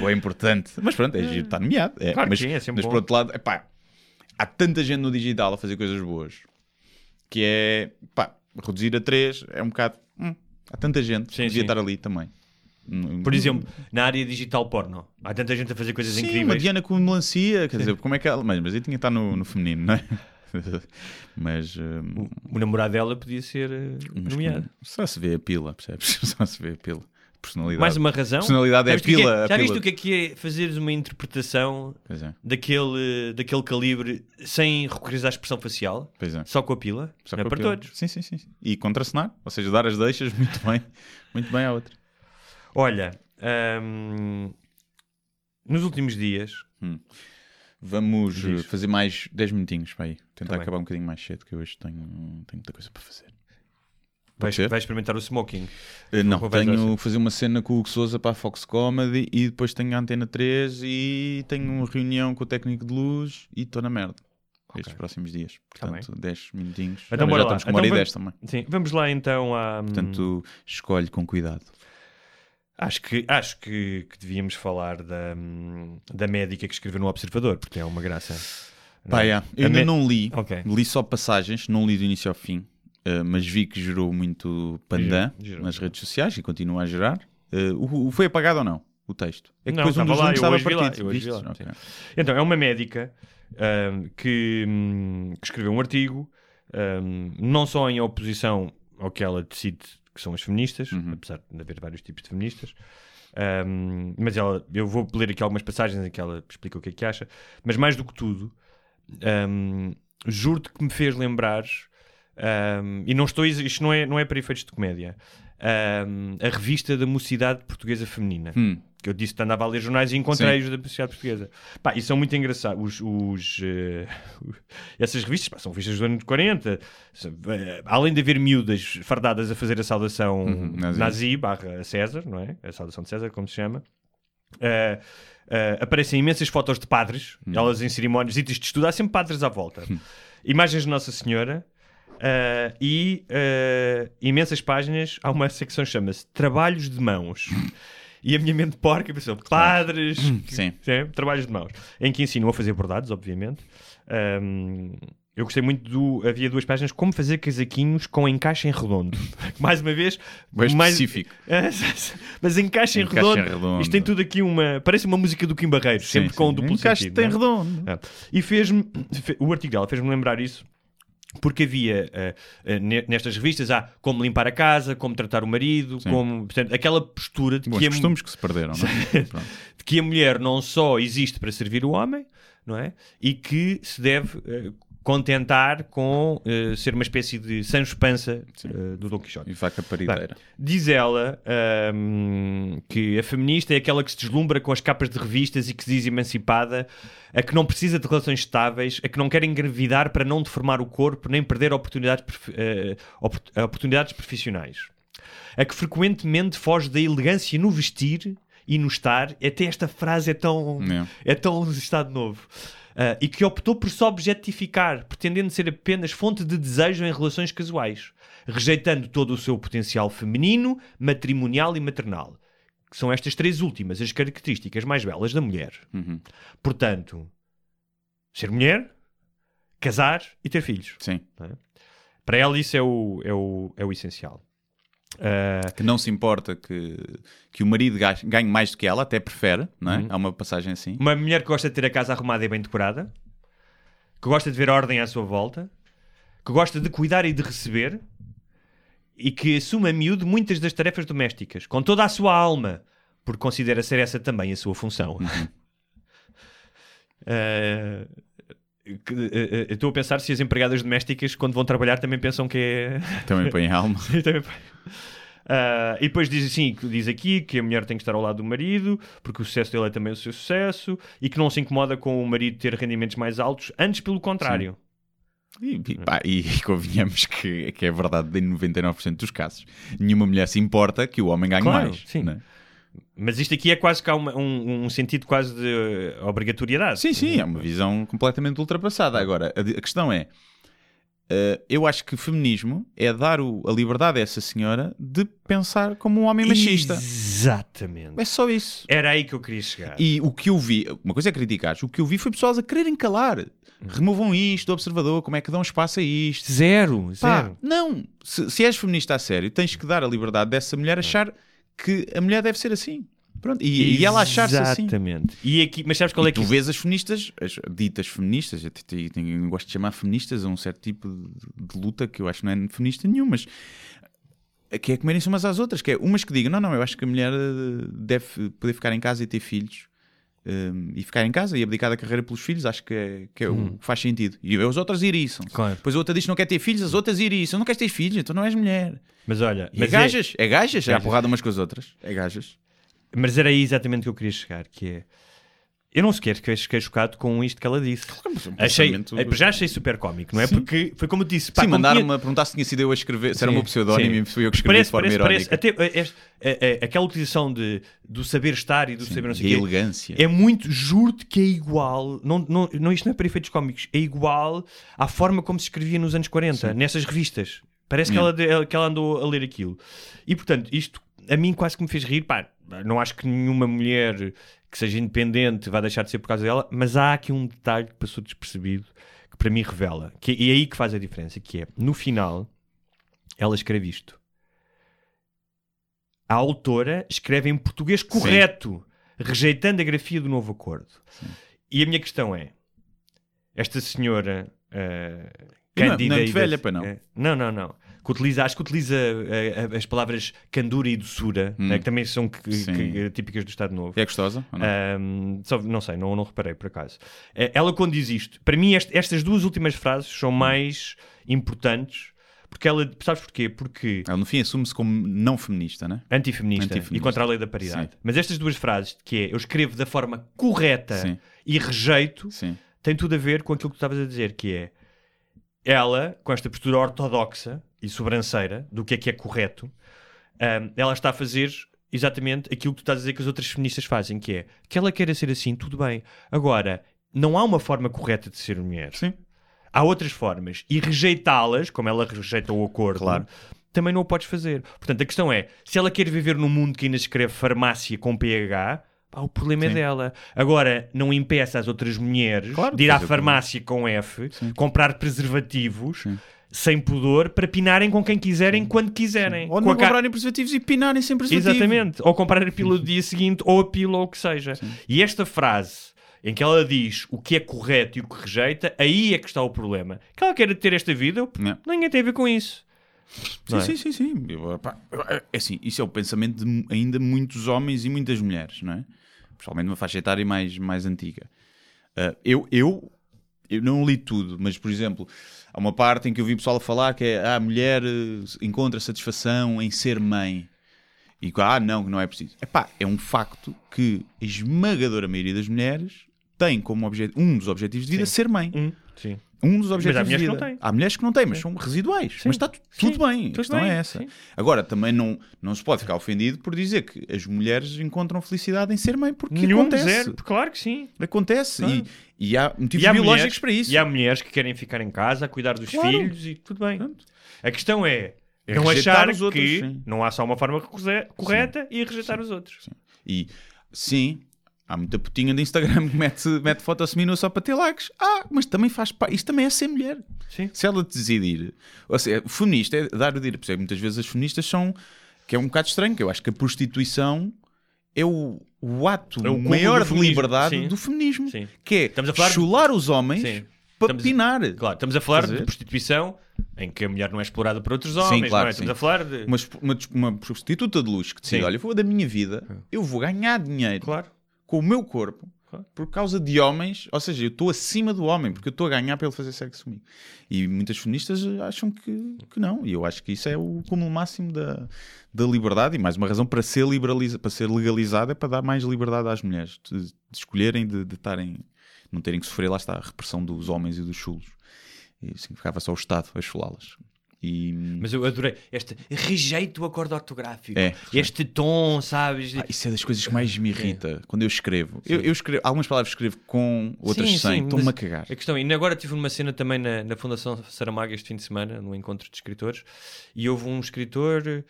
Ou é importante. Mas pronto, é giro, está nomeado. É, Claro que mas sim, é sempre mas bom. por outro lado, epá, há tanta gente no digital a fazer coisas boas que é pá, reduzir a três é um bocado. hum, há tanta gente que Sim, devia sim. estar ali também. Por exemplo, na área digital porno. Há tanta gente a fazer coisas Sim, uma incríveis. Diana com melancia, quer dizer, como é que ela. Mas, mas aí tinha que estar no, no feminino, não é? <laughs> mas. hum, O namorado dela podia ser eh, nomeado. Só se vê a pila, percebes? <laughs> Só se vê a pila. Personalidade. Mais uma razão. Personalidade é o que é pila, a Já viste o que é que é fazeres uma interpretação é, daquele, daquele calibre sem recorrer à expressão facial? é. Só com a pila? Só não é a para pila. todos. Sim, sim, sim. E contracenar, ou seja, dar as deixas <laughs> muito bem, muito bem à outra. Olha, hum, nos últimos dias, Vamos Diz. eh, fazer mais 10 minutinhos para aí. Tentar Tá acabar um bocadinho mais cedo, que hoje tenho, tenho muita coisa para fazer. vais, experimentar o smoking. Eh, não, tenho que fazer uma cena com o Hugo Souza para a Fox Comedy e depois tenho a Antena 3 e tenho uma reunião com o técnico de luz e estou na merda. Estes próximos dias. Tá Portanto, 10 minutinhos. Então já lá. estamos com uma hora Então e vamos- 10 também. Sim, vamos lá então a. Portanto, escolhe com cuidado. Acho que, acho que, que devíamos falar da, hum, da médica que escreveu no Observador, porque é uma graça. Não Pá, é? Eu A ainda me- não li, Ok. li só passagens, não li do início ao fim, eh, mas vi que gerou muito Gerou, gerou. nas redes sociais e continua a gerar. Eh, o, o- foi apagado ou não? O texto? É que Não, depois um dos lá, estava partido. lá, Ok. Então, é uma médica hum, que, hum, que escreveu um artigo, não só em oposição ao que ela decide que são as feministas, Uhum. apesar de haver vários tipos de feministas. hum, mas ela, eu vou ler aqui algumas passagens em que ela explica o que é que acha, mas mais do que tudo, hum, juro-te que me fez lembrar, hum, e não estou, isto não é, não é para efeitos de comédia, a revista da Mocidade Portuguesa Feminina Hum. Que eu disse que andava a ler jornais e encontrei-os da Sociedade Portuguesa. Pá, e são muito engraçados. Os, os, eh, <laughs> essas revistas pá, são revistas dos anos 40. São, eh, além de haver miúdas fardadas a fazer a saudação Uhum, nazi. nazi. barra César, não é? A saudação de César, como se chama. Eh, eh, aparecem imensas fotos de padres, Uhum. elas em cerimónias e de estudo, há sempre padres à volta. Imagens de Nossa Senhora. eh, e eh, imensas páginas. Há uma secção que chama-se Trabalhos de Mãos. <laughs> E a minha mente porca pensou: padres, Sim. Sim, trabalhos de mãos. Em que ensinam a fazer bordados, obviamente. Ahm, eu gostei muito do. Havia duas páginas como fazer casaquinhos com encaixe em redondo. <laughs> Mais uma vez, Bem mais- específico. <laughs> Mas encaixe em Encaixe redondo. em redondo. Isto tem tudo aqui uma. Parece uma música do Kim Barreiros, Sim, sempre com um sim. duplo Encaixe sentido. tem não é? redondo. Ah. E fez-me. fe- O artigo dela fez-me lembrar isso. Porque havia eh, ne- nestas revistas há como limpar a casa, como tratar o marido, como portanto, aquela postura de Bons que, a, costumes que se perderam, não é? <laughs> De que a mulher não só existe para servir o homem, não é? E que se deve eh, contentar com eh, ser uma espécie de Sancho Pança eh, do Dom Quixote. E vaca parideira. Diz ela ahm, que a feminista é aquela que se deslumbra com as capas de revistas e que se diz emancipada, a que não precisa de relações estáveis, a que não quer engravidar para não deformar o corpo nem perder oportunidades, opor- oportunidades profissionais, a que frequentemente foge da elegância no vestir e no estar. Até esta frase é tão, É. é tão estado novo. Ah, e que optou por se objetificar, pretendendo ser apenas fonte de desejo em relações casuais, rejeitando todo o seu potencial feminino, matrimonial e maternal. Que são estas três últimas as características mais belas da mulher. Uhum. Portanto, ser mulher, casar e ter filhos. Sim. Para ela, isso é o, é o, é o essencial. Ah, Que não se importa que, que o marido ga- ganhe mais do que ela, até prefere, não é? Uhum. Há uma passagem assim. Uma mulher que gosta de ter a casa arrumada e bem decorada, que gosta de ver ordem à sua volta, que gosta de cuidar e de receber e que assume a miúdo muitas das tarefas domésticas, com toda a sua alma, porque considera ser essa também a sua função. <laughs> Eh, eu estou a pensar se as empregadas domésticas, quando vão trabalhar, também pensam que é. <laughs> Também põe alma. Também foi. Ah, e depois diz assim, diz aqui que a mulher tem que estar ao lado do marido, porque o sucesso dele é também o seu sucesso, e que não se incomoda com o marido ter rendimentos mais altos, antes pelo contrário. E, e, pá, e convenhamos que, que é verdade em 99% dos casos. Nenhuma mulher se importa que o homem ganhe Claro, mais. sim. não é? Mas isto aqui é quase que há uma- um, um sentido quase de obrigatoriedade. Sim, sim, é uma visão completamente ultrapassada. Agora, a, a questão é: eh, eu acho que feminismo é dar o- a liberdade a essa senhora de pensar como um homem machista. Exatamente. É só isso. Era aí que eu queria chegar. E o que eu vi, uma coisa é criticar, o que eu vi foi pessoas a quererem calar. Removam isto do observador, como é que dão espaço a isto? Zero, Pá, zero. não, se, se és feminista a sério, tens que dar a liberdade dessa mulher achar que a mulher deve ser assim. Pronto, e, e ela achar-se assim. Exatamente. E aqui, mas sabes qual E é que tu vês as feministas, as ditas feministas, eu, te- eu gosto de chamar feministas a um certo tipo de, de luta que eu acho que não é feminista nenhum, mas que é comerem-se umas às outras, que é umas que digam, não, não, eu acho que a mulher eh, deve poder ficar em casa e ter filhos. Eh, e ficar em casa e abdicar da carreira pelos filhos, acho que é, que é o que faz sentido. E as outras iriçam. Claro. Depois a outra diz que não quer ter filhos, as outras iriçam. Não queres ter filhos, então não és mulher. Mas olha, E mas é é- gajas, é gajas, é a Gajas. porrada umas com as outras. É gajas. Mas era aí exatamente que eu queria chegar, que é... Eu não sequer fiquei chocado com isto que ela disse. Achei, pensamento- eh, já achei super cómico, não é? Sim. Porque foi como disse. pá, Sim, mandaram-me tinha- perguntar se tinha sido eu a escrever, se era Sim, o meu pseudónimo sim. e fui eu que escrevi Parece, de forma parece, parece, irónica. até eh, este- eh, aquela utilização de, do saber estar e do saber não sei a quê, elegância. é muito, juro-te que é igual, não, não, não, isto não é para efeitos cómicos, é igual à forma como se escrevia nos anos 40, nessas revistas. Parece que ela, que ela andou a ler aquilo. E portanto, isto a mim quase que me fez rir. Pá, não acho que nenhuma mulher que seja independente vai deixar de ser por causa dela, mas há aqui um detalhe que passou despercebido que para mim revela, que, e é aí que faz a diferença, que é, no final, ela escreve isto. A autora escreve em português correto, rejeitando a grafia do novo acordo. E a minha questão é, esta senhora... Uh, E não é- Cândida não é velha, da- pois não? é, não, não, não. Que utiliza, acho que utiliza eh, as palavras candura e doçura, né, que também são que- que- típicas do Estado Novo. É gostosa? não? Só- não sei, não, não reparei por acaso. Eh, Ela, quando diz isto, para mim, este- estas duas últimas frases são mais importantes porque ela, sabes porquê? Porque Ela no fim assume-se como não feminista, né? antifeminista, Antifeminista. e contra a lei da paridade. Sim. Mas estas duas frases, que é eu escrevo da forma correta Sim. e rejeito, Sim. tem tudo a ver com aquilo que tu estavas a dizer, que é ela, com esta postura ortodoxa e sobranceira do que é que é correto, ahm, ela está a fazer exatamente aquilo que tu estás a dizer que as outras feministas fazem, que é que ela queira ser assim, tudo bem. Agora, não há uma forma correta de ser mulher. Sim. Há outras formas. E rejeitá-las, como ela rejeita o acordo, Claro. também não o podes fazer. Portanto, a questão é, se ela quer viver num mundo que ainda escreve farmácia com PH, pá, o problema é Sim. dela. Agora, não impeça as outras mulheres Claro, de ir à farmácia com F, comprar preservativos, sem pudor, para pinarem com quem quiserem, quando quiserem. Ou Com não ca- comprarem preservativos e pinarem sem preservativo. Exatamente. Ou comprar a pílula do dia seguinte, ou a pílula, ou o que seja. E esta frase, em que ela diz o que é correto e o que rejeita, aí é que está o problema. Que ela quer ter esta vida, Não. ninguém tem a ver com isso. Sim, é? sim, sim, sim. Pá, é assim, isso é o pensamento de ainda muitos homens e muitas mulheres, não é? Principalmente uma faixa etária mais, mais antiga. Ah, eu, eu, eu não li tudo, mas, por exemplo, há uma parte em que eu vi pessoal a falar que é ah, a mulher eh, encontra satisfação em ser mãe. E que, ah, não, que não é preciso. Epá, é um facto que a esmagadora maioria das mulheres tem como um dos objetivos de vida ser mãe. Hum, sim. Um dos objetivos mulheres de que vida. não têm. Há mulheres que não têm, mas são residuais. Mas está tu- tudo Sim, bem. tudo a questão bem, é essa. sim. Agora, também não, não se pode ficar ofendido por dizer que as mulheres encontram felicidade em ser mãe, porque Nenhum, acontece. zero. Claro que sim. Acontece. Claro. E, e há motivos E há biológicos mulheres- para isso. E há mulheres que querem ficar em casa a cuidar dos Claro. filhos e tudo bem. A questão é, É não achar outros, que sim. não há só uma forma corre- correta e rejeitar os outros. E sim, há muita putinha de Instagram que mete, mete foto seminua só para ter likes. Ah, mas também faz parte. Isto também é ser mulher. Sim. Se ela decidir. Ou seja, feminista é dar o direito. Por exemplo, muitas vezes as feministas são. que é um bocado estranho, que eu acho que a prostituição é o, o ato É o maior de liberdade Sim. do feminismo. Sim. Que é Estamos a falar chular os homens Sim. para Estamos a- pinar. Claro, estamos a falar a de prostituição em que a mulher não é explorada por outros homens, claro, não é? sim. Estamos a falar de... Uma, uma, uma prostituta de luxo que decide: Sim. olha, eu vou da minha vida, eu vou ganhar dinheiro Claro. Com o meu corpo por causa de homens, ou seja, eu estou acima do homem porque eu estou a ganhar para ele fazer sexo comigo. E muitas feministas acham que, que não, e eu acho que isso é o cúmulo máximo da, da liberdade. E mais uma razão para ser, liberaliza, para ser legalizada é para dar mais liberdade às mulheres de, de escolherem, de, de estarem, não terem que sofrer, lá está, a repressão dos homens e dos chulos. E significava só o Estado a chulá-las. E, Mas eu adorei este rejeito o acordo ortográfico. É. Este tom, sabes? Ah, isso é das coisas que mais me irrita quando eu escrevo. Eu, eu escrevo. Algumas palavras escrevo com, outras Sim, sem. Estou-me a cagar. A questão, e agora tive uma cena também na, na Fundação Saramago este fim de semana, no encontro de escritores, e houve um escritor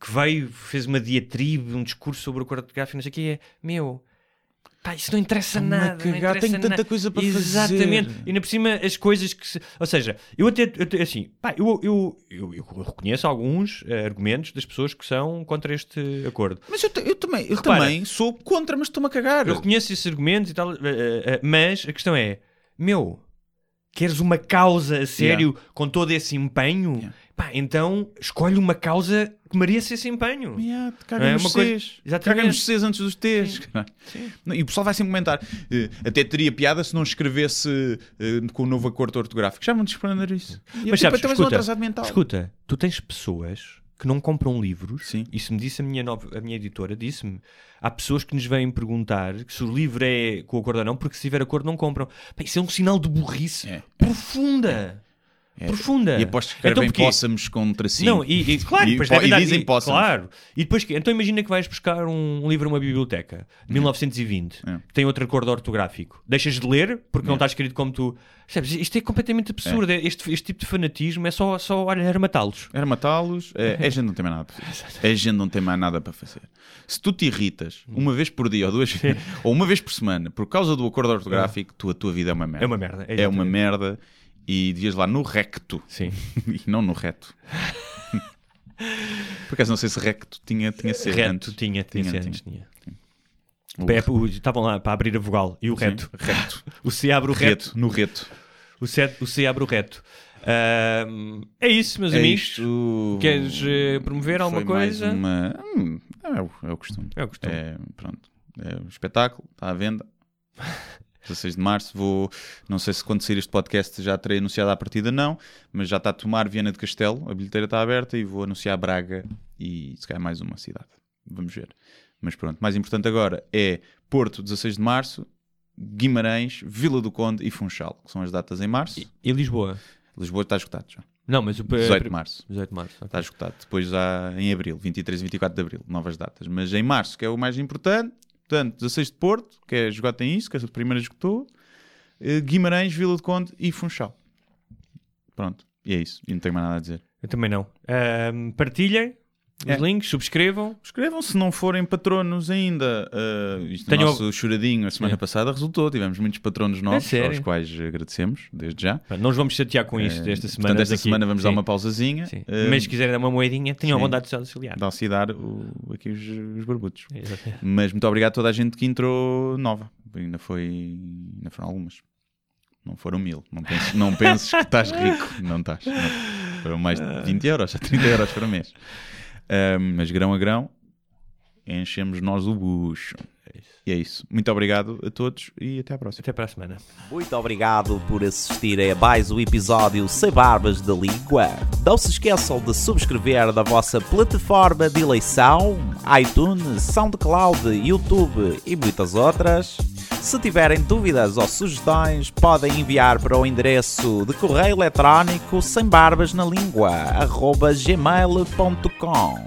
que veio, fez uma diatribe, um discurso sobre o acordo ortográfico, não sei o que é, meu, pá, isso não interessa Estou-me a nada. não cagar, interessa tenho tanta coisa para Exatamente. fazer. E ainda por cima, as coisas que se... Ou seja, eu até, eu assim, pá, eu, eu, eu, eu reconheço alguns eh, argumentos das pessoas que são contra este acordo. Mas eu, eu também, eu Repara. também sou contra, mas estou-me a cagar. Eu reconheço esses argumentos e tal, eh, eh, mas a questão é: meu, queres uma causa a sério com todo esse empenho? Yeah. Pá, então escolhe uma causa que mereça esse empenho. Yeah, caga É uma coisa- Cs. Exatamente. Caga nos Cs antes dos Ts. Não, E o pessoal vai sempre comentar. eh, até teria piada se não escrevesse eh, com o novo acordo ortográfico. Já vão desprender isso. Mas sabes, tipo, então és um escuta, atrasado mental. escuta, tu tens pessoas que não compram livros. Sim. Isso me disse a minha, nova, a minha editora, disse-me. Há pessoas que nos vêm perguntar se o livro é com acordo ou não, porque se tiver acordo não compram. Pá, isso é um sinal de burrice É. profunda. Profunda. E aposto que escrevem Então possamos com um tracinho. Não, e, e claro, E e dar- dizem possamos. Claro. E depois que- Então imagina que vais buscar um, um livro a uma biblioteca de 1920 É. que tem outro acordo ortográfico. Deixas de ler porque não está escrito como tu. Sabes, isto é completamente absurdo. Este, este tipo de fanatismo é só, só olha, era matá-los. Era matá-los. É, é gente não tem mais nada para fazer. <laughs> É gente não tem mais nada para fazer. Se tu te irritas uma vez por dia ou duas <laughs> ou uma vez por semana por causa do acordo ortográfico, tu, a tua vida é uma merda. É uma merda. É uma merda e devias lá no recto Sim. <laughs> e não no reto. <laughs> Por acaso não sei se recto tinha, tinha ser Reto antes. tinha, tinha, Tinha, tinha, tinha. tinha. O o- Estavam lá para abrir a vogal e o reto. reto. <laughs> O C abre o reto. Reto, no reto. O C, o C abre o reto. Ahm, é isso, meus É amigos. isto. Queres eh, promover alguma Foi coisa? uma- Hum, é, o, é o costume. É o costume. É, pronto. É o espetáculo, está à venda. 16 de março, vou. Não sei se quando sair este podcast já terei anunciado à partida, não, mas já está a tomar Viana de Castelo, a bilheteira está aberta e vou anunciar Braga e se calhar mais uma cidade. Vamos ver. Mas pronto, mais importante agora é Porto, 16 de março, Guimarães, Vila do Conde e Funchal, que são as datas em março. E Lisboa? Lisboa está esgotado já. Não, mas o 18 de março. 18 de março. ok. Está esgotado. Depois já em abril, 23 e 24 de abril, novas datas. Mas em março, que é o mais importante, portanto, 16 de Porto, que é esgotem isso, que essa primeira esgotou, eh, Guimarães, Vila de Conde e Funchal. Pronto, e é isso. E não tenho mais nada a dizer. Eu também não. Ahm, partilhem os É. links, subscrevam. Escrevam se não forem patronos ainda. Uh, isto Tenho- o nosso choradinho a semana É. passada resultou. Tivemos muitos patronos novos, sério? aos quais agradecemos, desde já. Não os vamos chatear com isto Eh, esta semana. Portanto, esta daqui. semana vamos dar Sim, uma pausazinha. sim. Uh, Mas se quiserem dar uma moedinha, tenham sim. vontade de se auxiliar. Dá-se dar o, aqui os, os barbudos. Exatamente. Mas muito obrigado a toda a gente que entrou nova. Ainda foi. Ainda foram algumas. Não foram mil. Não penses, não penses que estás rico. <laughs> Não estás. Não. Foram mais de 20 euros, a 30 euros por mês. Ahm, mas grão a grão, enchemos nós o bucho. E é isso. Muito obrigado a todos e até à próxima. Até para a semana. Muito obrigado por assistirem a mais um episódio Sem Barbas da Língua. Não se esqueçam de subscrever na vossa plataforma de eleição, iTunes, SoundCloud, YouTube e muitas outras. Se tiverem dúvidas ou sugestões, podem enviar para o endereço de correio eletrónico sem barbas na língua, gmail.com.